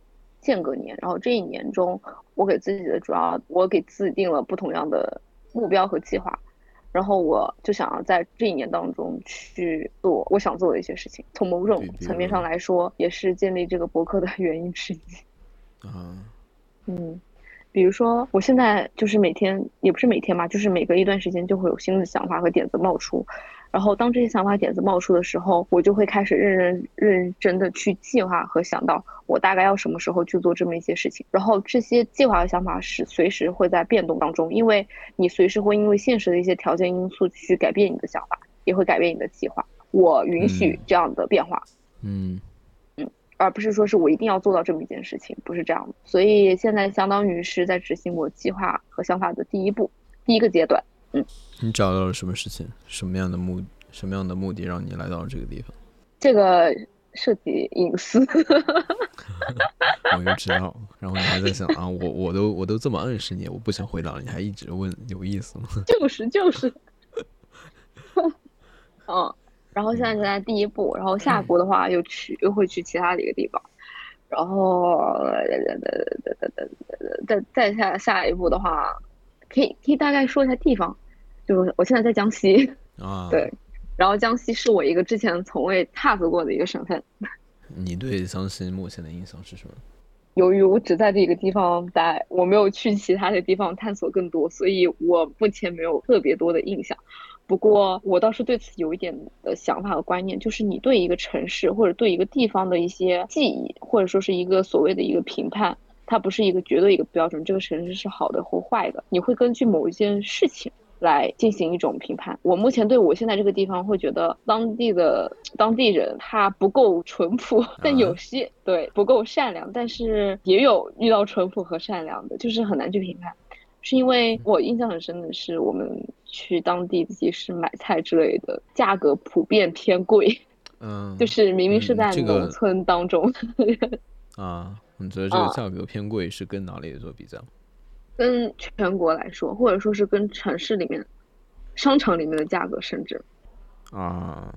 间隔年。然后这一年中，我给自己的主要，我给自己定了不同样的目标和计划。然后我就想要在这一年当中去做我想做的一些事情。从某种层面上来说，也是建立这个博客的原因之一。啊，嗯，比如说我现在就是每天，也不是每天吧，就是每隔一段时间就会有新的想法和点子冒出。然后，当这些想法点子冒出的时候，我就会开始认认认真的去计划和想到我大概要什么时候去做这么一些事情。然后这些计划和想法是随时会在变动当中，因为你随时会因为现实的一些条件因素去改变你的想法，也会改变你的计划。我允许这样的变化，嗯嗯，而不是说是我一定要做到这么一件事情，不是这样的。所以现在相当于是在执行我计划和想法的第一步，第一个阶段。嗯，你找到了什么事情？什么样的目？什么样的目的让你来到这个地方？这个涉及隐私，我就知道。然后你还在想啊，我我都我都这么暗示你，我不想回答，你还一直问，有意思吗？就是就是。嗯，然后现在在第一步，然后下一步的话又去又会去其他的一个地方，然后再再下下一步的话。可以可以大概说一下地方，就是我现在在江西啊，对，然后江西是我一个之前从未踏足过的一个省份。你对江西目前的印象是什么？由于我只在这个地方待，我没有去其他的地方探索更多，所以我目前没有特别多的印象。不过我倒是对此有一点的想法和观念，就是你对一个城市或者对一个地方的一些记忆，或者说是一个所谓的一个评判。它不是一个绝对一个标准，这个城市是好的或坏的，你会根据某一件事情来进行一种评判。我目前对我现在这个地方会觉得当地的当地人他不够淳朴，但有些对不够善良，但是也有遇到淳朴和善良的，就是很难去评判。是因为我印象很深的是，我们去当地集市买菜之类的，价格普遍偏贵，嗯，就是明明是在农村当中，啊。你觉得这个价格偏贵是跟哪里做比较？跟全国来说，或者说是跟城市里面、商场里面的价格，甚至啊，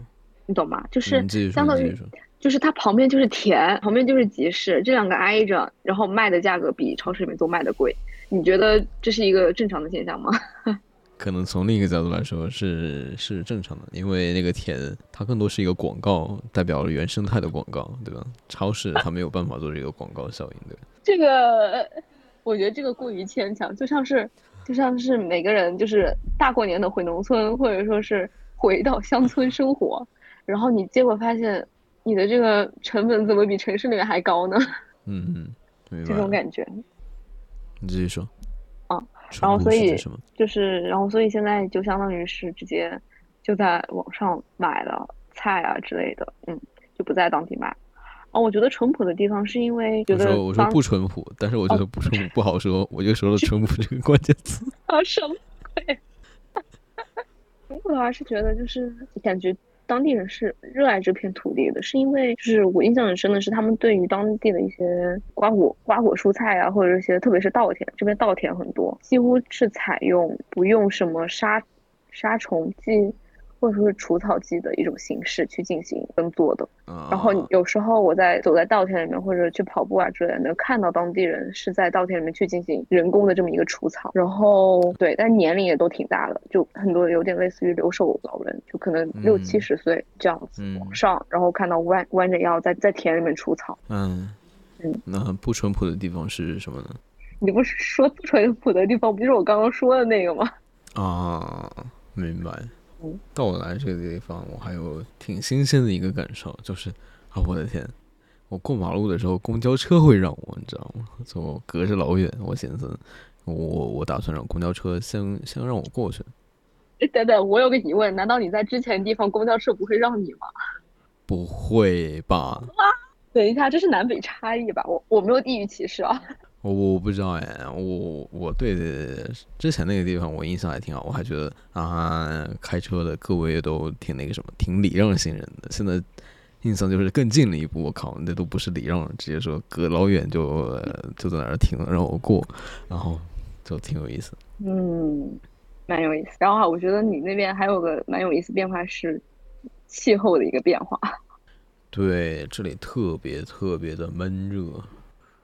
你懂吗？就是相当于，就是它旁边就是田，旁边就是集市，这两个挨着，然后卖的价格比超市里面都卖的贵。你觉得这是一个正常的现象吗？可能从另一个角度来说是是正常的，因为那个田它更多是一个广告，代表了原生态的广告，对吧？超市它没有办法做这个广告效应，对吧？这个我觉得这个过于牵强，就像是就像是每个人就是大过年的回农村，或者说是回到乡村生活，然后你结果发现你的这个成本怎么比城市里面还高呢？嗯嗯，这种感觉。你继续说。然后，所以就是，然后，所以现在就相当于是直接就在网上买了菜啊之类的，嗯，就不在当地买。哦，我觉得淳朴的地方是因为觉得我说不淳朴，但是我觉得不淳朴不好说，我就说了淳朴这个关键词。[LAUGHS] 啊，什么鬼？[LAUGHS] 淳朴的话是觉得就是感觉。当地人是热爱这片土地的，是因为就是我印象很深的是，他们对于当地的一些瓜果、瓜果蔬菜啊，或者一些特别是稻田，这边稻田很多，几乎是采用不用什么杀杀虫剂。或者说是除草剂的一种形式去进行耕作的，然后有时候我在走在稻田里面或者去跑步啊之类的，能看到当地人是在稻田里面去进行人工的这么一个除草，然后对，但年龄也都挺大的，就很多有点类似于留守老人，就可能六七十岁这样子往上，然后看到弯弯着腰在在田里面除草，嗯。嗯，那不淳朴的地方是什么呢？你不是说不淳朴的地方，不就是我刚刚说的那个吗？啊，明白。嗯，到我来这个地方，我还有挺新鲜的一个感受，就是啊，我的天，我过马路的时候，公交车会让我，你知道吗？就隔着老远，我寻思，我我打算让公交车先先让我过去。等等，我有个疑问，难道你在之前地方公交车不会让你吗？[LAUGHS] 不会吧？等一下，这是南北差异吧？我我没有地域歧视啊。我我不知道哎，我我对之前那个地方我印象还挺好，我还觉得啊，开车的各位都挺那个什么，挺礼让行人的。现在印象就是更近了一步，我靠，那都不是礼让，直接说隔老远就就在那儿停了让我过，然后就挺有意思。嗯，蛮有意思。然后我觉得你那边还有个蛮有意思变化是气候的一个变化。[LAUGHS] 对，这里特别特别的闷热。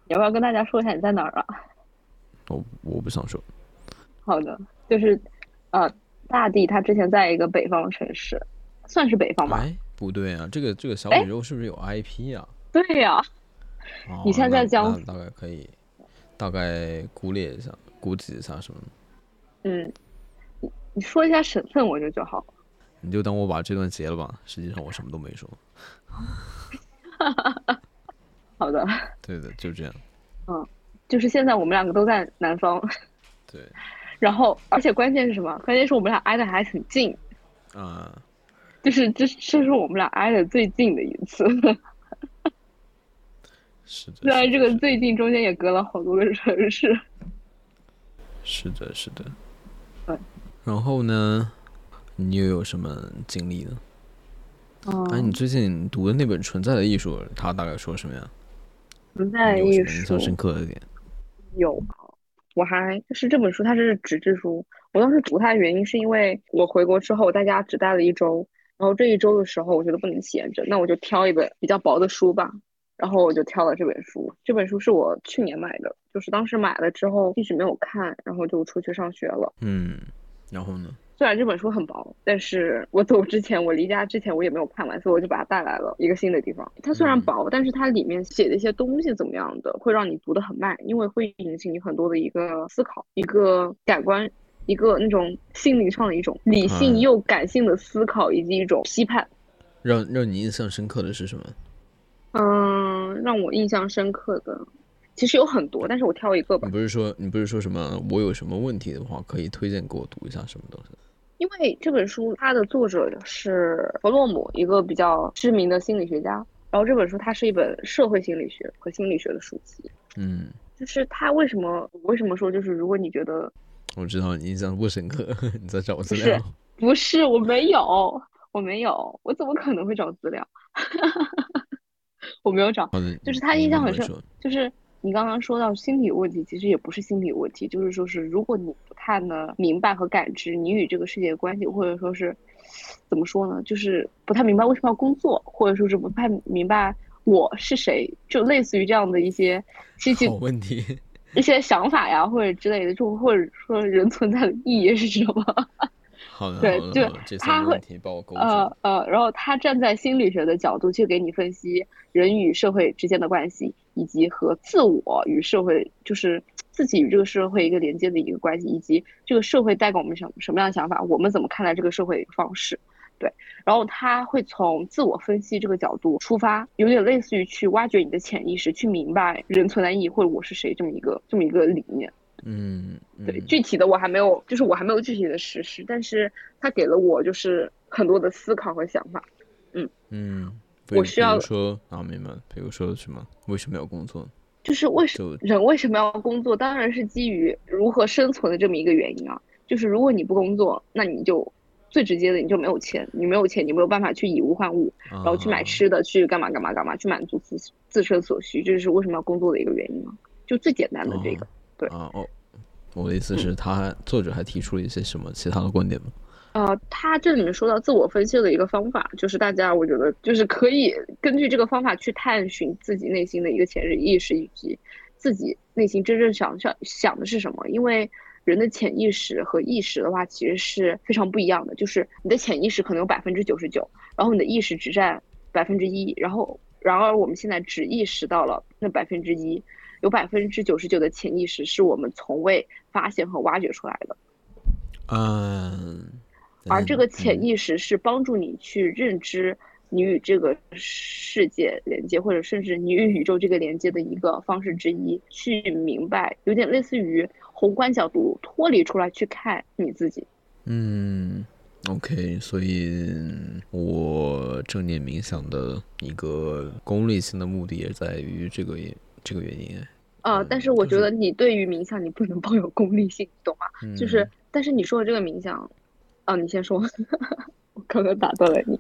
你要不要跟大家说一下你在哪儿啊？我我不想说。好的，就是呃，大地他之前在一个北方城市，算是北方吧？哎，不对啊，这个这个小宇宙是不是有 IP 啊？对呀。你现在在江苏，大概可以大概估列一下，估计一下什么？嗯，你你说一下省份，我觉得就好了。你就当我把这段截了吧，实际上我什么都没说。哈哈哈。好的，[LAUGHS] 对的，就这样。嗯，就是现在我们两个都在南方。对。[LAUGHS] 然后，而且关键是什么？关键是我们俩挨的还很近。啊。[LAUGHS] 就是这，这是我们俩挨的最近的一次。是的。虽然这个最近中间也隔了好多个城市。是的，是的。对。然后呢？你又有什么经历呢？哎，你最近读的那本《存在的艺术》，它大概说什么呀？存在的艺术印象深刻的点有，我还是这本书，它是纸质书。我当时读它的原因是因为我回国之后，在家只待了一周，然后这一周的时候，我觉得不能闲着，那我就挑一本比较薄的书吧。然后我就挑了这本书。这本书是我去年买的，就是当时买了之后一直没有看，然后就出去上学了。嗯，然后呢？虽然这本书很薄，但是我走之前，我离家之前我也没有看完，所以我就把它带来了一个新的地方。它虽然薄，但是它里面写的一些东西怎么样的，会让你读得很慢，因为会引起你很多的一个思考、一个感官、一个那种心灵上的一种理性又感性的思考，以及一种批判。让让你印象深刻的是什么？嗯，让我印象深刻的。其实有很多，但是我挑一个吧。你不是说你不是说什么？我有什么问题的话，可以推荐给我读一下什么东西？因为这本书它的作者是弗洛姆，一个比较知名的心理学家。然后这本书它是一本社会心理学和心理学的书籍。嗯，就是他为什么？为什么说就是如果你觉得，我知道你印象不深刻，[LAUGHS] 你在找资料？不是，不是，我没有，我没有，我怎么可能会找资料？[LAUGHS] 我没有找，就是他印象很深，就是。你刚刚说到心理问题，其实也不是心理问题，就是说是如果你不太能明白和感知你与这个世界的关系，或者说是怎么说呢，就是不太明白为什么要工作，或者说是不太明白我是谁，就类似于这样的一些问题、一些想法呀，或者之类的，就或者说人存在的意义是什么？[LAUGHS] 好的，对，就他会呃呃，然后他站在心理学的角度去给你分析人与社会之间的关系，以及和自我与社会，就是自己与这个社会一个连接的一个关系，以及这个社会带给我们什什么样的想法，我们怎么看待这个社会的方式？对，然后他会从自我分析这个角度出发，有点类似于去挖掘你的潜意识，去明白人存在意义或者我是谁这么一个这么一个理念。嗯，对，具体的我还没有，就是我还没有具体的实施，但是他给了我就是很多的思考和想法。嗯嗯，我需要说啊，明白。比如说什么？为什么要工作？就是为什么人为什么要工作？当然是基于如何生存的这么一个原因啊。就是如果你不工作，那你就最直接的你就没有钱，你没有钱，你没有办法去以物换物，然后去买吃的，去干嘛干嘛干嘛，去满足自自身所需，这是为什么要工作的一个原因啊。就最简单的这个。对啊哦，我的意思是，他作者还提出了一些什么其他的观点吗？呃，他这里面说到自我分析的一个方法，就是大家我觉得就是可以根据这个方法去探寻自己内心的一个潜意识，以及自己内心真正想想想的是什么。因为人的潜意识和意识的话，其实是非常不一样的。就是你的潜意识可能有百分之九十九，然后你的意识只占百分之一，然后。然而我们现在只意识到了那百分之一，有百分之九十九的潜意识是我们从未发现和挖掘出来的。嗯，而这个潜意识是帮助你去认知你与这个世界连接，或者甚至你与宇宙这个连接的一个方式之一。去明白，有点类似于宏观角度脱离出来去看你自己。嗯，OK，所以我正念冥想的一个功利性的目的也在于这个这个原因。呃，但是我觉得你对于冥想你不能抱有功利性，你懂吗？就是，但是你说的这个冥想，啊，你先说，[LAUGHS] 我刚刚打断了你。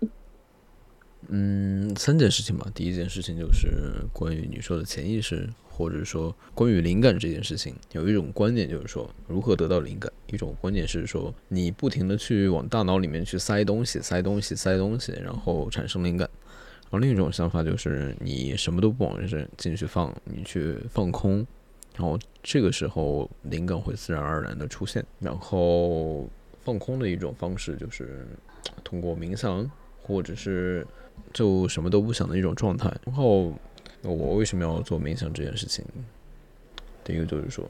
嗯，三件事情吧。第一件事情就是关于你说的潜意识，或者说关于灵感这件事情，有一种观念就是说如何得到灵感。一种观念是说你不停的去往大脑里面去塞东西，塞东西，塞东西，然后产生灵感。然后另一种想法就是你什么都不往这进去放，你去放空，然后这个时候灵感会自然而然的出现。然后放空的一种方式就是通过冥想，或者是。就什么都不想的一种状态。然后，我为什么要做冥想这件事情？第一个就是说，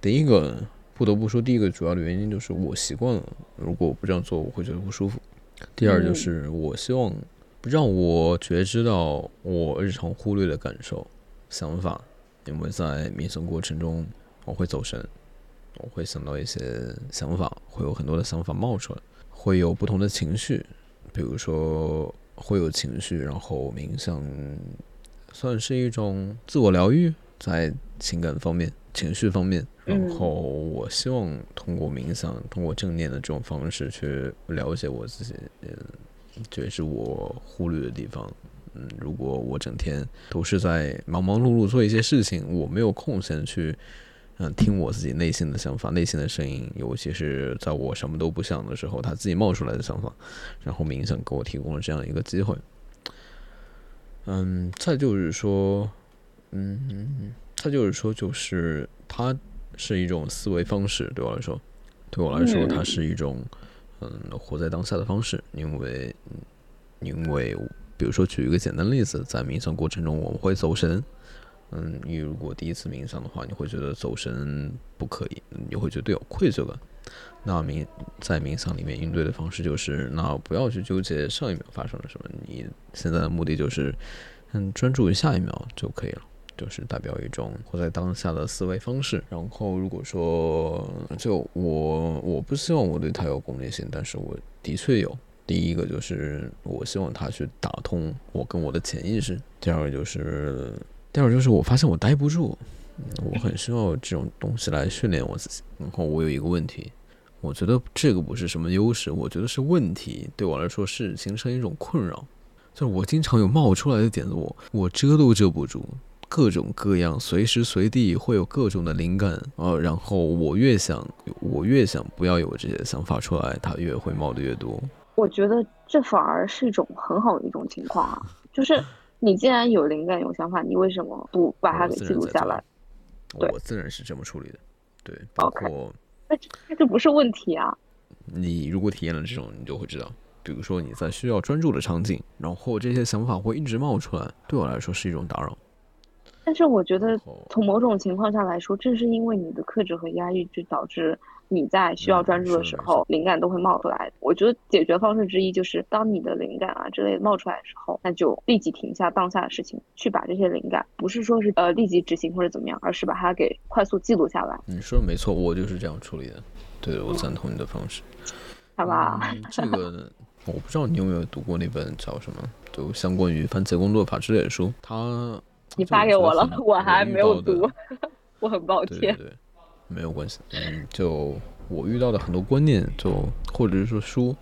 第一个不得不说，第一个主要的原因就是我习惯了。如果我不这样做，我会觉得不舒服。第二就是我希望让我觉知到我日常忽略的感受、想法，因为在冥想过程中我会走神，我会想到一些想法，会有很多的想法冒出来，会有不同的情绪，比如说。会有情绪，然后冥想算是一种自我疗愈，在情感方面、情绪方面。然后我希望通过冥想，通过正念的这种方式去了解我自己，嗯，这也是我忽略的地方。嗯，如果我整天都是在忙忙碌碌做一些事情，我没有空闲去。嗯，听我自己内心的想法，内心的声音，尤其是在我什么都不想的时候，他自己冒出来的想法，然后冥想给我提供了这样一个机会。嗯，再就是说，嗯，再就是说，就是它是一种思维方式，对我来说，对我来说，它是一种嗯活在当下的方式，因为因为比如说举一个简单例子，在冥想过程中，我们会走神。嗯，你如果第一次冥想的话，你会觉得走神不可以，你会觉得有愧疚感。那冥在冥想里面应对的方式就是，那不要去纠结上一秒发生了什么，你现在的目的就是，嗯，专注于下一秒就可以了，就是代表一种活在当下的思维方式。然后如果说，就我我不希望我对他有功利性，但是我的确有。第一个就是我希望他去打通我跟我的潜意识，第二个就是。第二就是我发现我待不住，我很需要这种东西来训练我自己。然后我有一个问题，我觉得这个不是什么优势，我觉得是问题。对我来说是形成一种困扰，就是我经常有冒出来的点子，我我遮都遮不住，各种各样，随时随地会有各种的灵感啊。然后我越想，我越想不要有这些想法出来，它越会冒的越多。我觉得这反而是一种很好的一种情况啊，就是。你既然有灵感、有想法，你为什么不把它给记录下来？我自然是这么处理的。对，包括那那这不是问题啊。你如果体验了这种，你就会知道，比如说你在需要专注的场景，然后这些想法会一直冒出来，对我来说是一种打扰。但是我觉得，从某种情况下来说，正是因为你的克制和压抑，就导致。你在需要专注的时候，灵感都会冒出来。我觉得解决方式之一就是，当你的灵感啊之类的冒出来的时候，那就立即停下当下的事情，去把这些灵感，不是说是呃立即执行或者怎么样，而是把它给快速记录下来。你说的没错，我就是这样处理的。对，我赞同你的方式。好吧。这个我不知道你有没有读过那本叫什么，就相关于番茄工作法之类的书。他你发给我了，我还没有读，[LAUGHS] 我很抱歉。对。没有关系，嗯，就我遇到的很多观念，就或者是说书，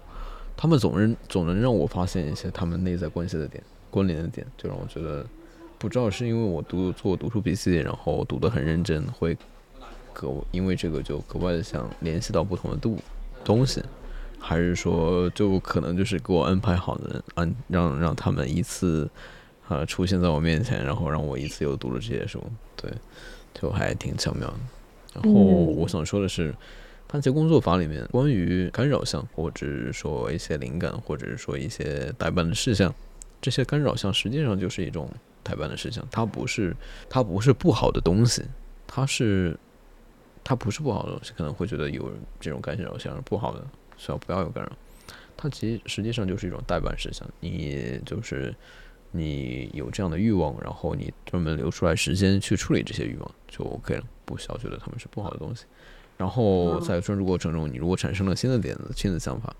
他们总能总能让我发现一些他们内在关系的点、关联的点，就让我觉得，不知道是因为我读做读书笔记，然后读得很认真，会格因为这个就格外的想联系到不同的度东西，还是说就可能就是给我安排好的，安让让他们一次啊出现在我面前，然后让我一次又读了这些书，对，就还挺巧妙的。然后我想说的是，番茄工作法里面关于干扰项，或者是说一些灵感，或者是说一些代办的事项，这些干扰项实际上就是一种代办的事项，它不是它不是不好的东西，它是它不是不好的东西，可能会觉得有这种干扰项是不好的，需要不要有干扰。它其实实际上就是一种代办事项，你就是你有这样的欲望，然后你专门留出来时间去处理这些欲望就 OK 了，不需要觉得他们是不好的东西。然后在专注过程中，你如果产生了新的点子、新的想法，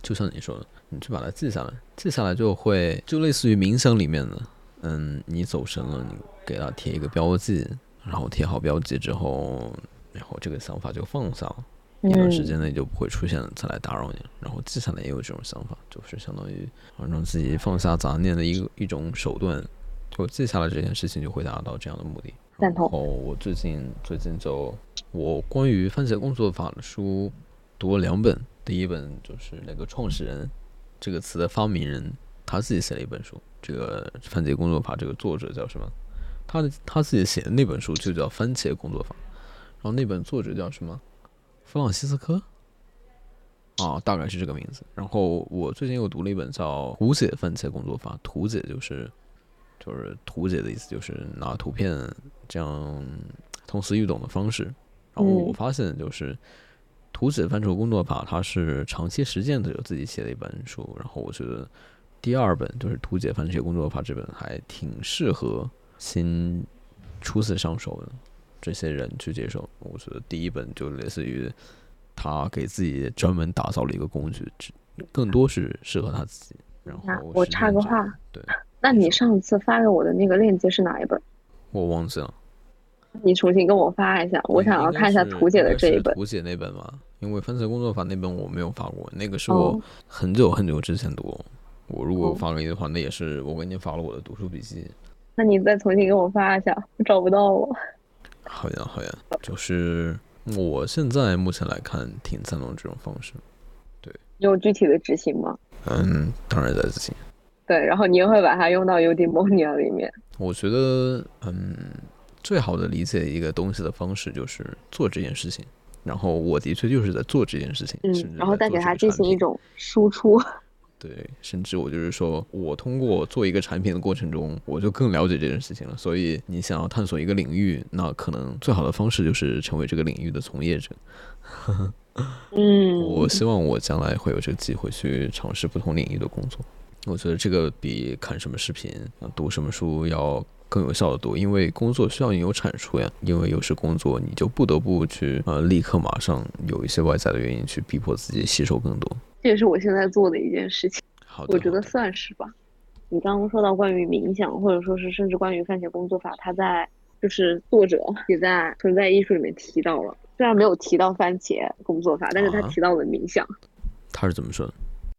就像你说的，你去把它记下来，记下来就会就类似于冥想里面的，嗯，你走神了，你给它贴一个标记，然后贴好标记之后，然后这个想法就放下了。一段时间内就不会出现再来打扰你，然后接下来也有这种想法，就是相当于让自己放下杂念的一个一种手段，就记下来这件事情就会达到这样的目的。赞同。哦，我最近最近就我关于番茄工作法的书读了两本，第一本就是那个创始人这个词的发明人他自己写了一本书，这个番茄工作法这个作者叫什么？他的他自己写的那本书就叫番茄工作法，然后那本作者叫什么？弗朗西斯科，啊，大概是这个名字。然后我最近又读了一本叫《图解番茄工作法》，图解就是就是图解的意思，就是拿图片这样通俗易懂的方式。然后我发现，就是图解番茄工作法，它是长期实践的，有自己写的一本书。然后我觉得第二本就是《图解番茄工作法》这本还挺适合新初次上手的。这些人去接受，我觉得第一本就类似于他给自己专门打造了一个工具，更多是适合他自己。然后我插个话，对，那你上次发给我的那个链接是哪一本？我忘记了。你重新跟我发一下，我想要看一下图解的这一本。图解那本吗？因为分层工作法那本我没有发过，那个是我很久很久之前读。我如果发给你的话，那也是我给你发了我的读书笔记。那你再重新给我发一下，我找不到我。好呀，好呀，就是我现在目前来看挺赞同这种方式。对，有具体的执行吗？嗯，当然在执行。对，然后你也会把它用到 Udemy 里面。我觉得，嗯，最好的理解一个东西的方式就是做这件事情。然后我的确就是在做这件事情，嗯，然后再给它进行一种输出。对，甚至我就是说，我通过做一个产品的过程中，我就更了解这件事情了。所以，你想要探索一个领域，那可能最好的方式就是成为这个领域的从业者。[LAUGHS] 嗯，我希望我将来会有这个机会去尝试不同领域的工作。我觉得这个比看什么视频、读什么书要更有效的多，因为工作需要你有产出呀。因为有时工作你就不得不去呃，立刻马上有一些外在的原因去逼迫自己吸收更多。这也是我现在做的一件事情，我觉得算是吧。你刚刚说到关于冥想，或者说是甚至关于番茄工作法，它在就是作者也在存在艺术里面提到了，虽然没有提到番茄工作法，但是他提到了冥想。他是怎么说的？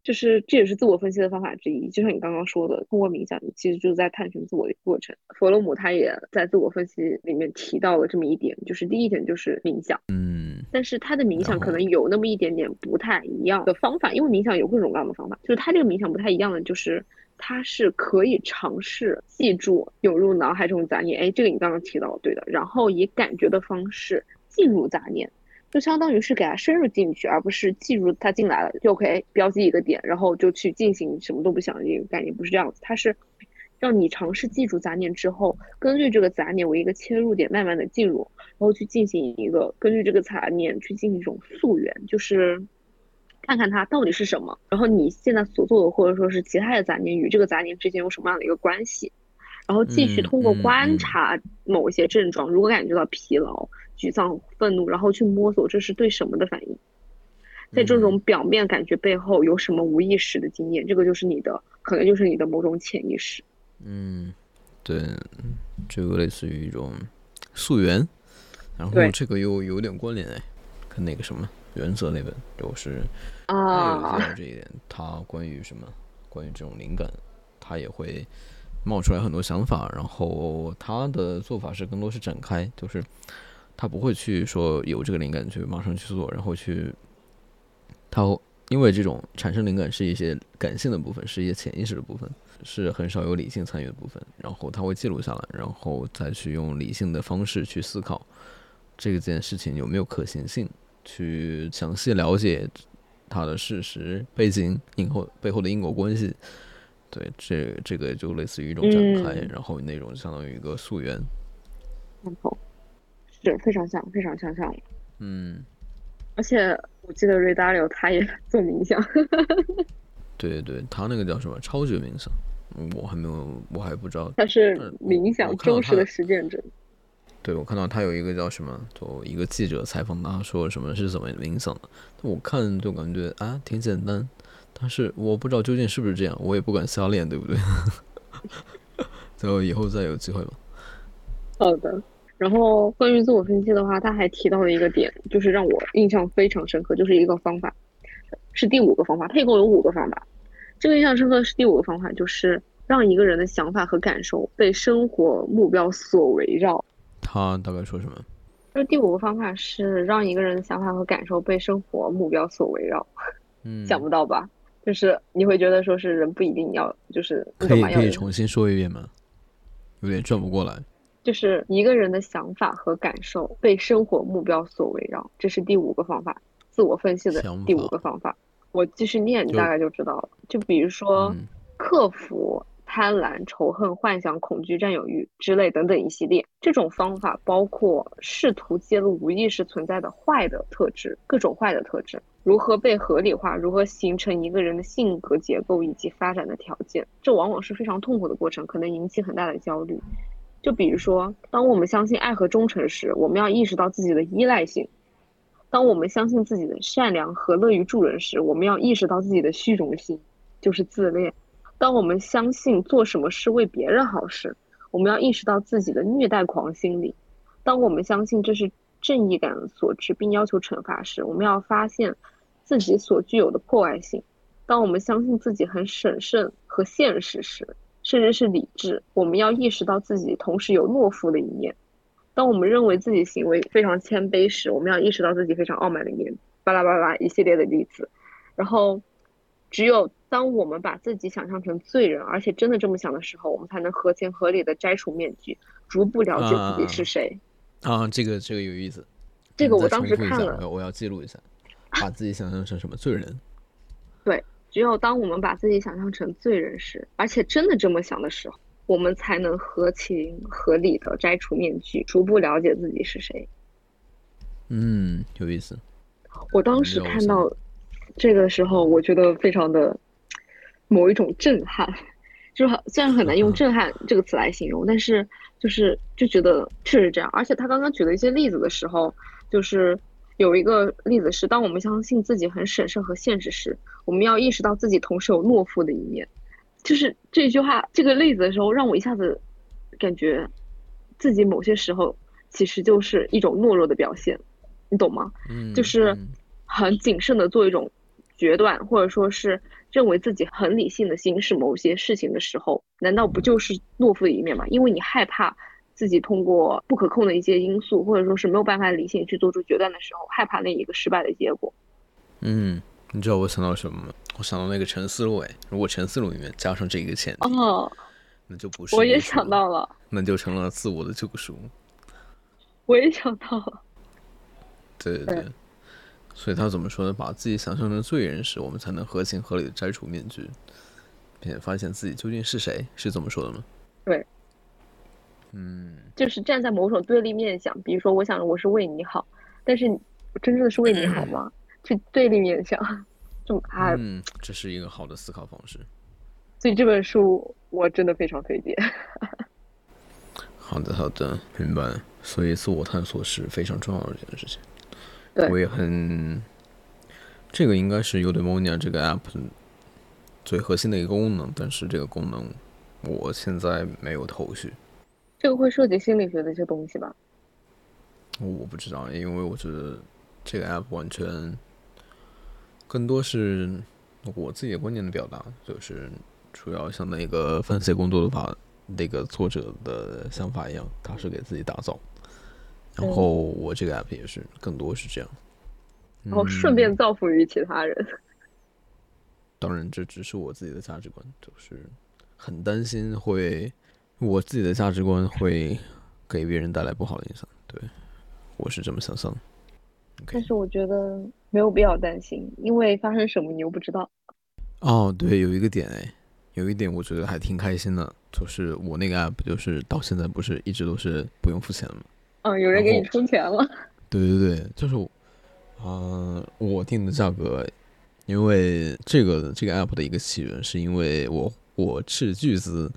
就是这也是自我分析的方法之一，就像你刚刚说的，通过冥想，你其实就是在探寻自我的过程。弗洛姆他也在自我分析里面提到了这么一点，就是第一点就是冥想，嗯，但是他的冥想可能有那么一点点不太一样的方法，因为冥想有各种各样的方法，就是他这个冥想不太一样的，就是他是可以尝试记住涌入脑海中杂念，哎，这个你刚刚提到对的，然后以感觉的方式进入杂念。就相当于是给它深入进去，而不是记住它进来了就 OK，标记一个点，然后就去进行什么都不想的这个概念，不是这样子。它是让你尝试记住杂念之后，根据这个杂念为一个切入点，慢慢的进入，然后去进行一个根据这个杂念去进行一种溯源，就是看看它到底是什么，然后你现在所做的或者说是其他的杂念与这个杂念之间有什么样的一个关系，然后继续通过观察某一些症状，如果感觉到疲劳。沮丧、愤怒，然后去摸索这是对什么的反应，在这种表面感觉背后有什么无意识的经验，这个就是你的，可能就是你的某种潜意识。嗯，对，这个类似于一种溯源，然后这个又有点关联哎，跟那个什么原则那本就是啊，有提到这一点，他关于什么，关于这种灵感，他也会。冒出来很多想法，然后他的做法是更多是展开，就是他不会去说有这个灵感去马上去做，然后去他因为这种产生灵感是一些感性的部分，是一些潜意识的部分，是很少有理性参与的部分，然后他会记录下来，然后再去用理性的方式去思考这件事情有没有可行性，去详细了解它的事实背景、因后背后的因果关系。对，这这个就类似于一种展开，然后那种相当于一个溯源。然后是非常像，非常相像。嗯，而且我记得瑞达利欧他也 [LAUGHS] 做冥想。[LAUGHS] 对对对，他那个叫什么超级冥想？我还没有，我还不知道。他是冥想忠实的实践者。对，我看到他有一个叫什么，就一个记者采访他，说什么是怎么冥想的。我看就感觉啊，挺简单，但是我不知道究竟是不是这样，我也不敢瞎练，对不对？[LAUGHS] 就以后再有机会吧。好的。然后关于自我分析的话，他还提到了一个点，就是让我印象非常深刻，就是一个方法，是第五个方法。他一共有五个方法。这个印象深刻是第五个方法，就是让一个人的想法和感受被生活目标所围绕。他大概说什么？这第五个方法是让一个人的想法和感受被生活目标所围绕。嗯，想不到吧？就是你会觉得说是人不一定要，就是可以可以重新说一遍吗？有点转不过来。就是一个人的想法和感受被生活目标所围绕，这是第五个方法，自我分析的第五个方法。我继续念，你大概就知道了。就比如说，克服。贪婪、仇恨、幻想、恐惧、占有欲之类等等一系列，这种方法包括试图揭露无意识存在的坏的特质，各种坏的特质如何被合理化，如何形成一个人的性格结构以及发展的条件。这往往是非常痛苦的过程，可能引起很大的焦虑。就比如说，当我们相信爱和忠诚时，我们要意识到自己的依赖性；当我们相信自己的善良和乐于助人时，我们要意识到自己的虚荣心，就是自恋。当我们相信做什么是为别人好时，我们要意识到自己的虐待狂心理；当我们相信这是正义感所致，并要求惩罚时，我们要发现自己所具有的破坏性；当我们相信自己很审慎和现实时，甚至是理智，我们要意识到自己同时有懦夫的一面；当我们认为自己行为非常谦卑时，我们要意识到自己非常傲慢的一面。巴拉巴拉一系列的例子，然后只有。当我们把自己想象成罪人，而且真的这么想的时候，我们才能合情合理的摘除面具，逐步了解自己是谁。啊，这个这个有意思。这个我当时看了，我要记录一下，把自己想象成什么罪人？[LAUGHS] 对，只有当我们把自己想象成罪人时，而且真的这么想的时候，我们才能合情合理的摘除面具，逐步了解自己是谁。嗯，有意思。我当时看到这个时候，我觉得非常的。某一种震撼，[LAUGHS] 就是虽然很难用 [LAUGHS] “震撼”这个词来形容，但是就是就觉得确实这样。而且他刚刚举了一些例子的时候，就是有一个例子是：当我们相信自己很审慎和现实时，我们要意识到自己同时有懦夫的一面。就是这句话这个例子的时候，让我一下子感觉自己某些时候其实就是一种懦弱的表现，你懂吗？嗯，就是很谨慎的做一种决断，或者说是。认为自己很理性的心是某些事情的时候，难道不就是懦夫的一面吗？因为你害怕自己通过不可控的一些因素，或者说是没有办法理性去做出决断的时候，害怕那一个失败的结果。嗯，你知道我想到什么吗？我想到那个陈思路哎，如果陈思路里面加上这一个前提，哦，那就不是。我也想到了，那就成了自我的救赎。我也想到了。对对对。所以他怎么说呢？把自己想象成罪人时，我们才能合情合理的摘除面具，并且发现自己究竟是谁？是这么说的吗？对，嗯，就是站在某种对立面想，比如说，我想我是为你好，但是真正的是为你好吗？[LAUGHS] 去对立面想，[LAUGHS] 这么啊，嗯，这是一个好的思考方式。所以这本书我真的非常推荐。[LAUGHS] 好的，好的，明白。所以自我探索是非常重要的一件事情。我也很，这个应该是 Udemy 这个 app 最核心的一个功能，但是这个功能我现在没有头绪。这个会涉及心理学的一些东西吧？我不知道，因为我觉得这个 app 完全更多是我自己的观念的表达，就是主要像那个分析工作的话那个作者的想法一样，他是给自己打造。然后我这个 app 也是，更多是这样。然后顺便造福于其他人。[LAUGHS] 当然，这只是我自己的价值观，就是很担心会我自己的价值观会给别人带来不好的影响。对，我是这么想象。但是我觉得没有必要担心，因为发生什么你又不知道。哦，对，有一个点哎，有一点我觉得还挺开心的，就是我那个 app 就是到现在不是一直都是不用付钱的吗？嗯，有人给你充钱了。对对对，就是，嗯，我定的价格，因为这个这个 app 的一个起源是因为我我斥巨资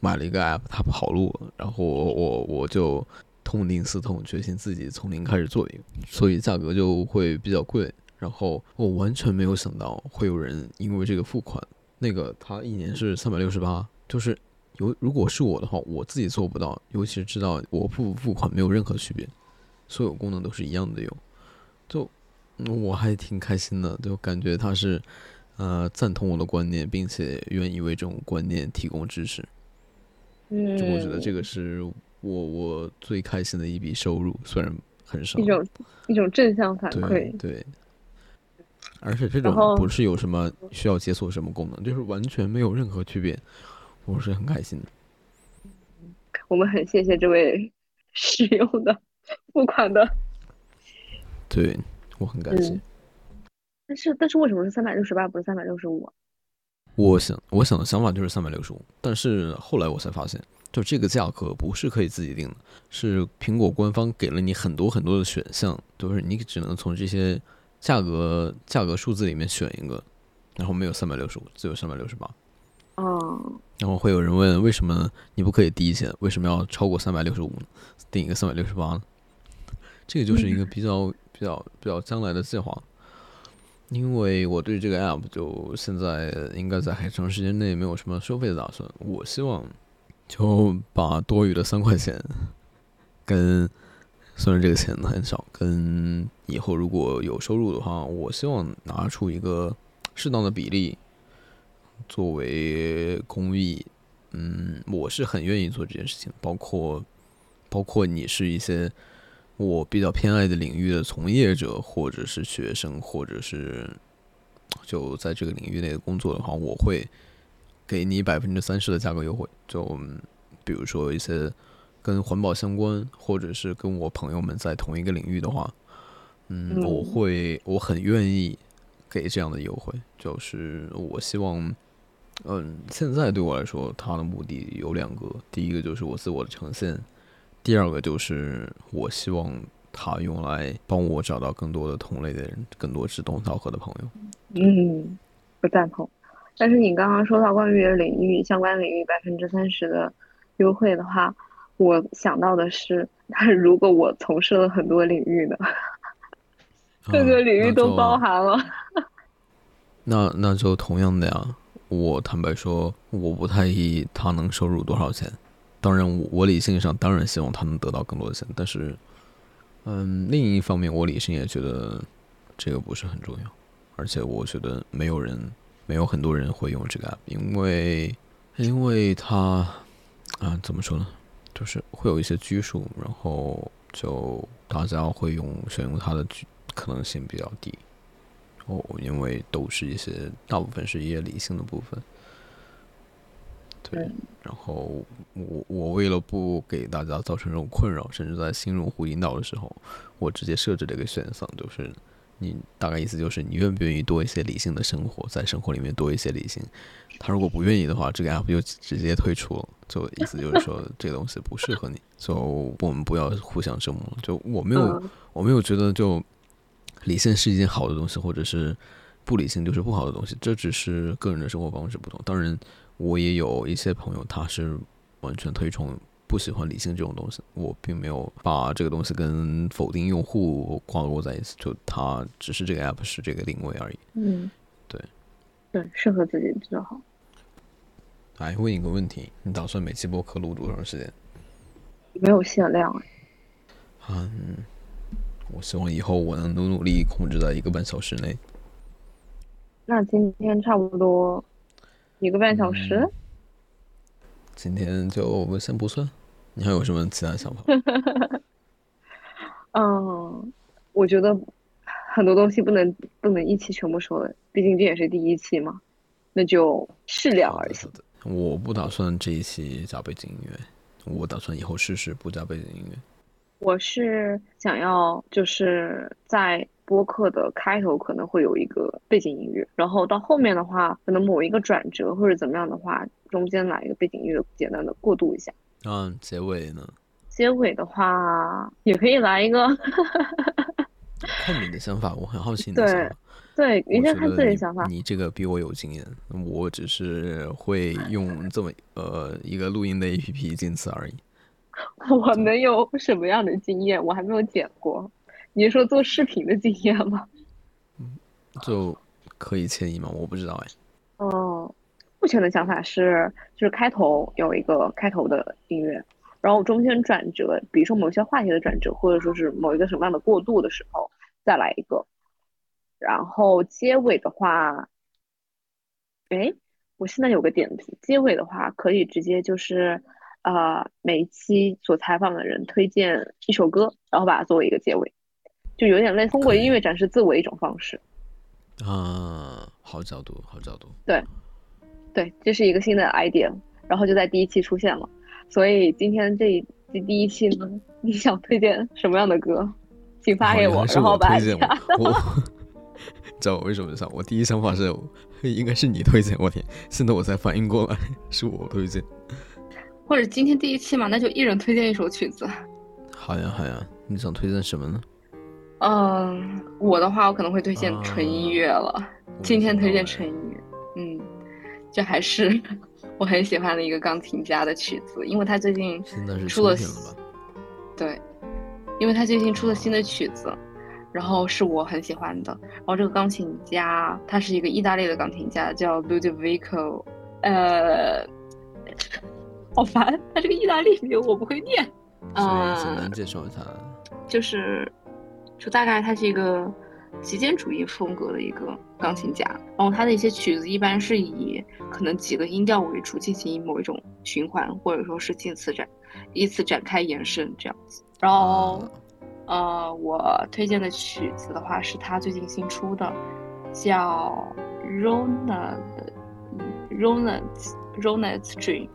买了一个 app，它跑路了，然后我我我就痛定思痛，决心自己从零开始做一个，所以价格就会比较贵。然后我完全没有想到会有人因为这个付款，那个他一年是三百六十八，就是有如果是我的话，我自己做不到，尤其是知道我付不付款没有任何区别，所有功能都是一样的用，就我还挺开心的，就感觉他是呃赞同我的观念，并且愿意为这种观念提供支持。嗯，就我觉得这个是我我最开心的一笔收入，虽然很少，一种一种正向反馈，对。而且这种不是有什么需要解锁什么功能，就是完全没有任何区别，我是很开心的。我们很谢谢这位使用的付款的，对我很感谢。但是但是为什么是三百六十八不是三百六十五？我想我想的想法就是三百六十五，但是后来我才发现，就这个价格不是可以自己定的，是苹果官方给了你很多很多的选项，就是你只能从这些。价格价格数字里面选一个，然后没有三百六十五，只有三百六十八。哦。然后会有人问，为什么你不可以低一些？为什么要超过三百六十五呢？定一个三百六十八呢？这个就是一个比较 [LAUGHS] 比较比较将来的计划。因为我对这个 app 就现在应该在很长时间内没有什么收费的打算。我希望就把多余的三块钱跟。虽然这个钱很少，跟以后如果有收入的话，我希望拿出一个适当的比例作为公益。嗯，我是很愿意做这件事情，包括包括你是一些我比较偏爱的领域的从业者，或者是学生，或者是就在这个领域内的工作的话，我会给你百分之三十的价格优惠。就比如说一些。跟环保相关，或者是跟我朋友们在同一个领域的话，嗯，我会我很愿意给这样的优惠。就是我希望，嗯，现在对我来说，它的目的有两个：第一个就是我自我的呈现，第二个就是我希望它用来帮我找到更多的同类的人，更多志同道合的朋友。嗯，不赞同。但是你刚刚说到关于领域相关领域百分之三十的优惠的话。我想到的是，那如果我从事了很多领域的，[LAUGHS] 各个领域都包含了，[LAUGHS] 那那就同样的呀。我坦白说，我不太意他能收入多少钱。当然，我我理性上当然希望他能得到更多的钱，但是，嗯，另一方面，我理性也觉得这个不是很重要。而且，我觉得没有人，没有很多人会用这个 app，因为，因为他，啊，怎么说呢？就是会有一些拘束，然后就大家会用选用它的可能性比较低哦，因为都是一些大部分是一些理性的部分。对，然后我我为了不给大家造成这种困扰，甚至在新用户引导的时候，我直接设置了一个选项，就是。你大概意思就是你愿不愿意多一些理性的生活，在生活里面多一些理性。他如果不愿意的话，这个 app 就直接退出了。就意思就是说这个东西不适合你，就我们不要互相折磨。就我没有我没有觉得就理性是一件好的东西，或者是不理性就是不好的东西。这只是个人的生活方式不同。当然，我也有一些朋友他是完全推崇。不喜欢理性这种东西，我并没有把这个东西跟否定用户挂钩在一起，就它只是这个 app 是这个定位而已。嗯，对，对，适合自己比较好。哎，问一个问题，你打算每期播客录多长时间？没有限量哎。嗯，我希望以后我能努努力控制在一个半小时内。那今天差不多一个半小时。今天就先不算。你还有什么其他想法？[LAUGHS] 嗯，我觉得很多东西不能不能一期全部说了，毕竟这也是第一期嘛，那就适量而行。我不打算这一期加背景音乐，我打算以后试试不加背景音乐。我是想要就是在播客的开头可能会有一个背景音乐，然后到后面的话，可能某一个转折或者怎么样的话，中间来一个背景音乐，简单的过渡一下。嗯，结尾呢？结尾的话也可以来一个。[LAUGHS] 看你的想法，我很好奇你的想法。对，你先看自己的想法。你这个比我有经验，我只是会用这么呃一个录音的 A P P，仅此而已。[LAUGHS] 我能有什么样的经验？我还没有剪过。你是说做视频的经验吗？嗯 [LAUGHS] 就可以迁移吗？我不知道哎。嗯，目前的想法是，就是开头有一个开头的音乐，然后中间转折，比如说某些话题的转折，或者说是某一个什么样的过渡的时候，再来一个。然后结尾的话，哎，我现在有个点子，结尾的话可以直接就是。呃，每一期所采访的人推荐一首歌，然后把它作为一个结尾，就有点类似通过音乐展示自我一种方式。啊，好角度，好角度。对，对，这是一个新的 idea，然后就在第一期出现了。所以今天这这第一期呢，你想推荐什么样的歌，请发给我，然后把它加。我 [LAUGHS] 知道我为什么想，我第一想法是 [LAUGHS] 应该是你推荐，我天，现在我才反应过来是我推荐。或者今天第一期嘛，那就一人推荐一首曲子。好呀好呀，你想推荐什么呢？嗯，我的话我可能会推荐纯音乐了。今天推荐纯音乐，嗯，这还是 [LAUGHS] 我很喜欢的一个钢琴家的曲子，因为他最近出了，对，因为他最近出了新的曲子，然后是我很喜欢的。然后这个钢琴家他是一个意大利的钢琴家，叫 Ludovico，呃。好烦，他这个意大利名我不会念。[LAUGHS] 啊，简单介绍一下，就是，就大概他是一个极简主义风格的一个钢琴家，然后他的一些曲子一般是以可能几个音调为主进行某一种循环，或者说是近次展，依次展开延伸这样子。然后，呃，我推荐的曲子的话是他最近新出的，叫 Ronald Ronald Ronald Dream。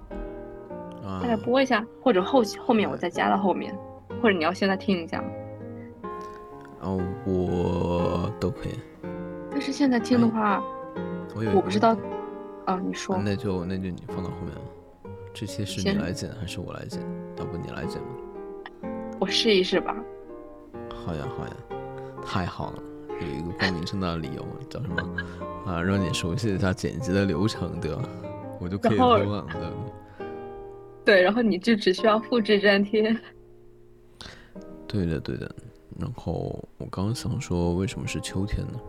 大概播一下，或者后后面我再加到后面，或者你要现在听一下。哦，我都可以。但是现在听的话，我我不知道。啊，你说。那就那就你放到后面吧。这期是你来剪还是我来剪？要不你来剪吧。我试一试吧。好呀好呀，太好了，有一个光明正大的理由，叫什么？啊，让你熟悉一下剪辑的流程，对吧？我就可以播了，对。对，然后你就只需要复制粘贴。对的，对的。然后我刚刚想说，为什么是秋天呢？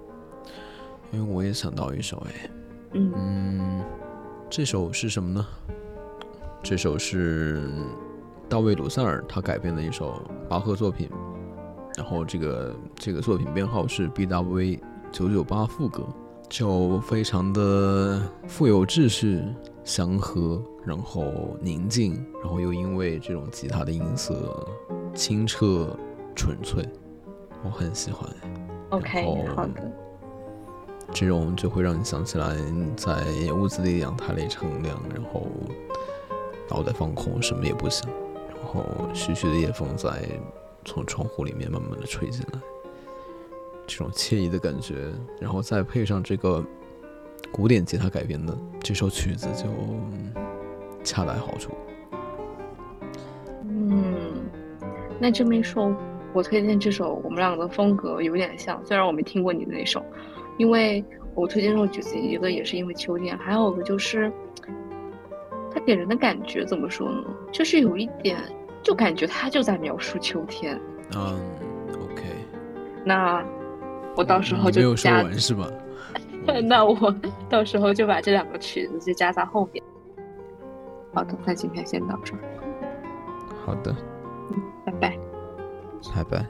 因为我也想到一首，哎，嗯，这首是什么呢？这首是大卫·鲁塞尔他改编的一首巴赫作品，然后这个这个作品编号是 B W 九九八副歌，就非常的富有秩序。祥和，然后宁静，然后又因为这种吉他的音色清澈纯粹，我很喜欢。OK，好的。这种就会让你想起来在屋子里阳台里乘凉，然后脑袋放空，什么也不想，然后徐徐的夜风在从窗户里面慢慢的吹进来，这种惬意的感觉，然后再配上这个。古典吉他改编的这首曲子就恰到好处。嗯，那这么一说，我推荐这首，我们两个的风格有点像。虽然我没听过你的那首，因为我推荐这首曲子，一个也是因为秋天，还有个就是它给人的感觉怎么说呢？就是有一点，就感觉它就在描述秋天。嗯，OK。那我到时候就加完是吧？[LAUGHS] 那我 [LAUGHS] 到时候就把这两个曲子就加在后面。好的，那今天先到这儿。好的，拜拜，拜拜。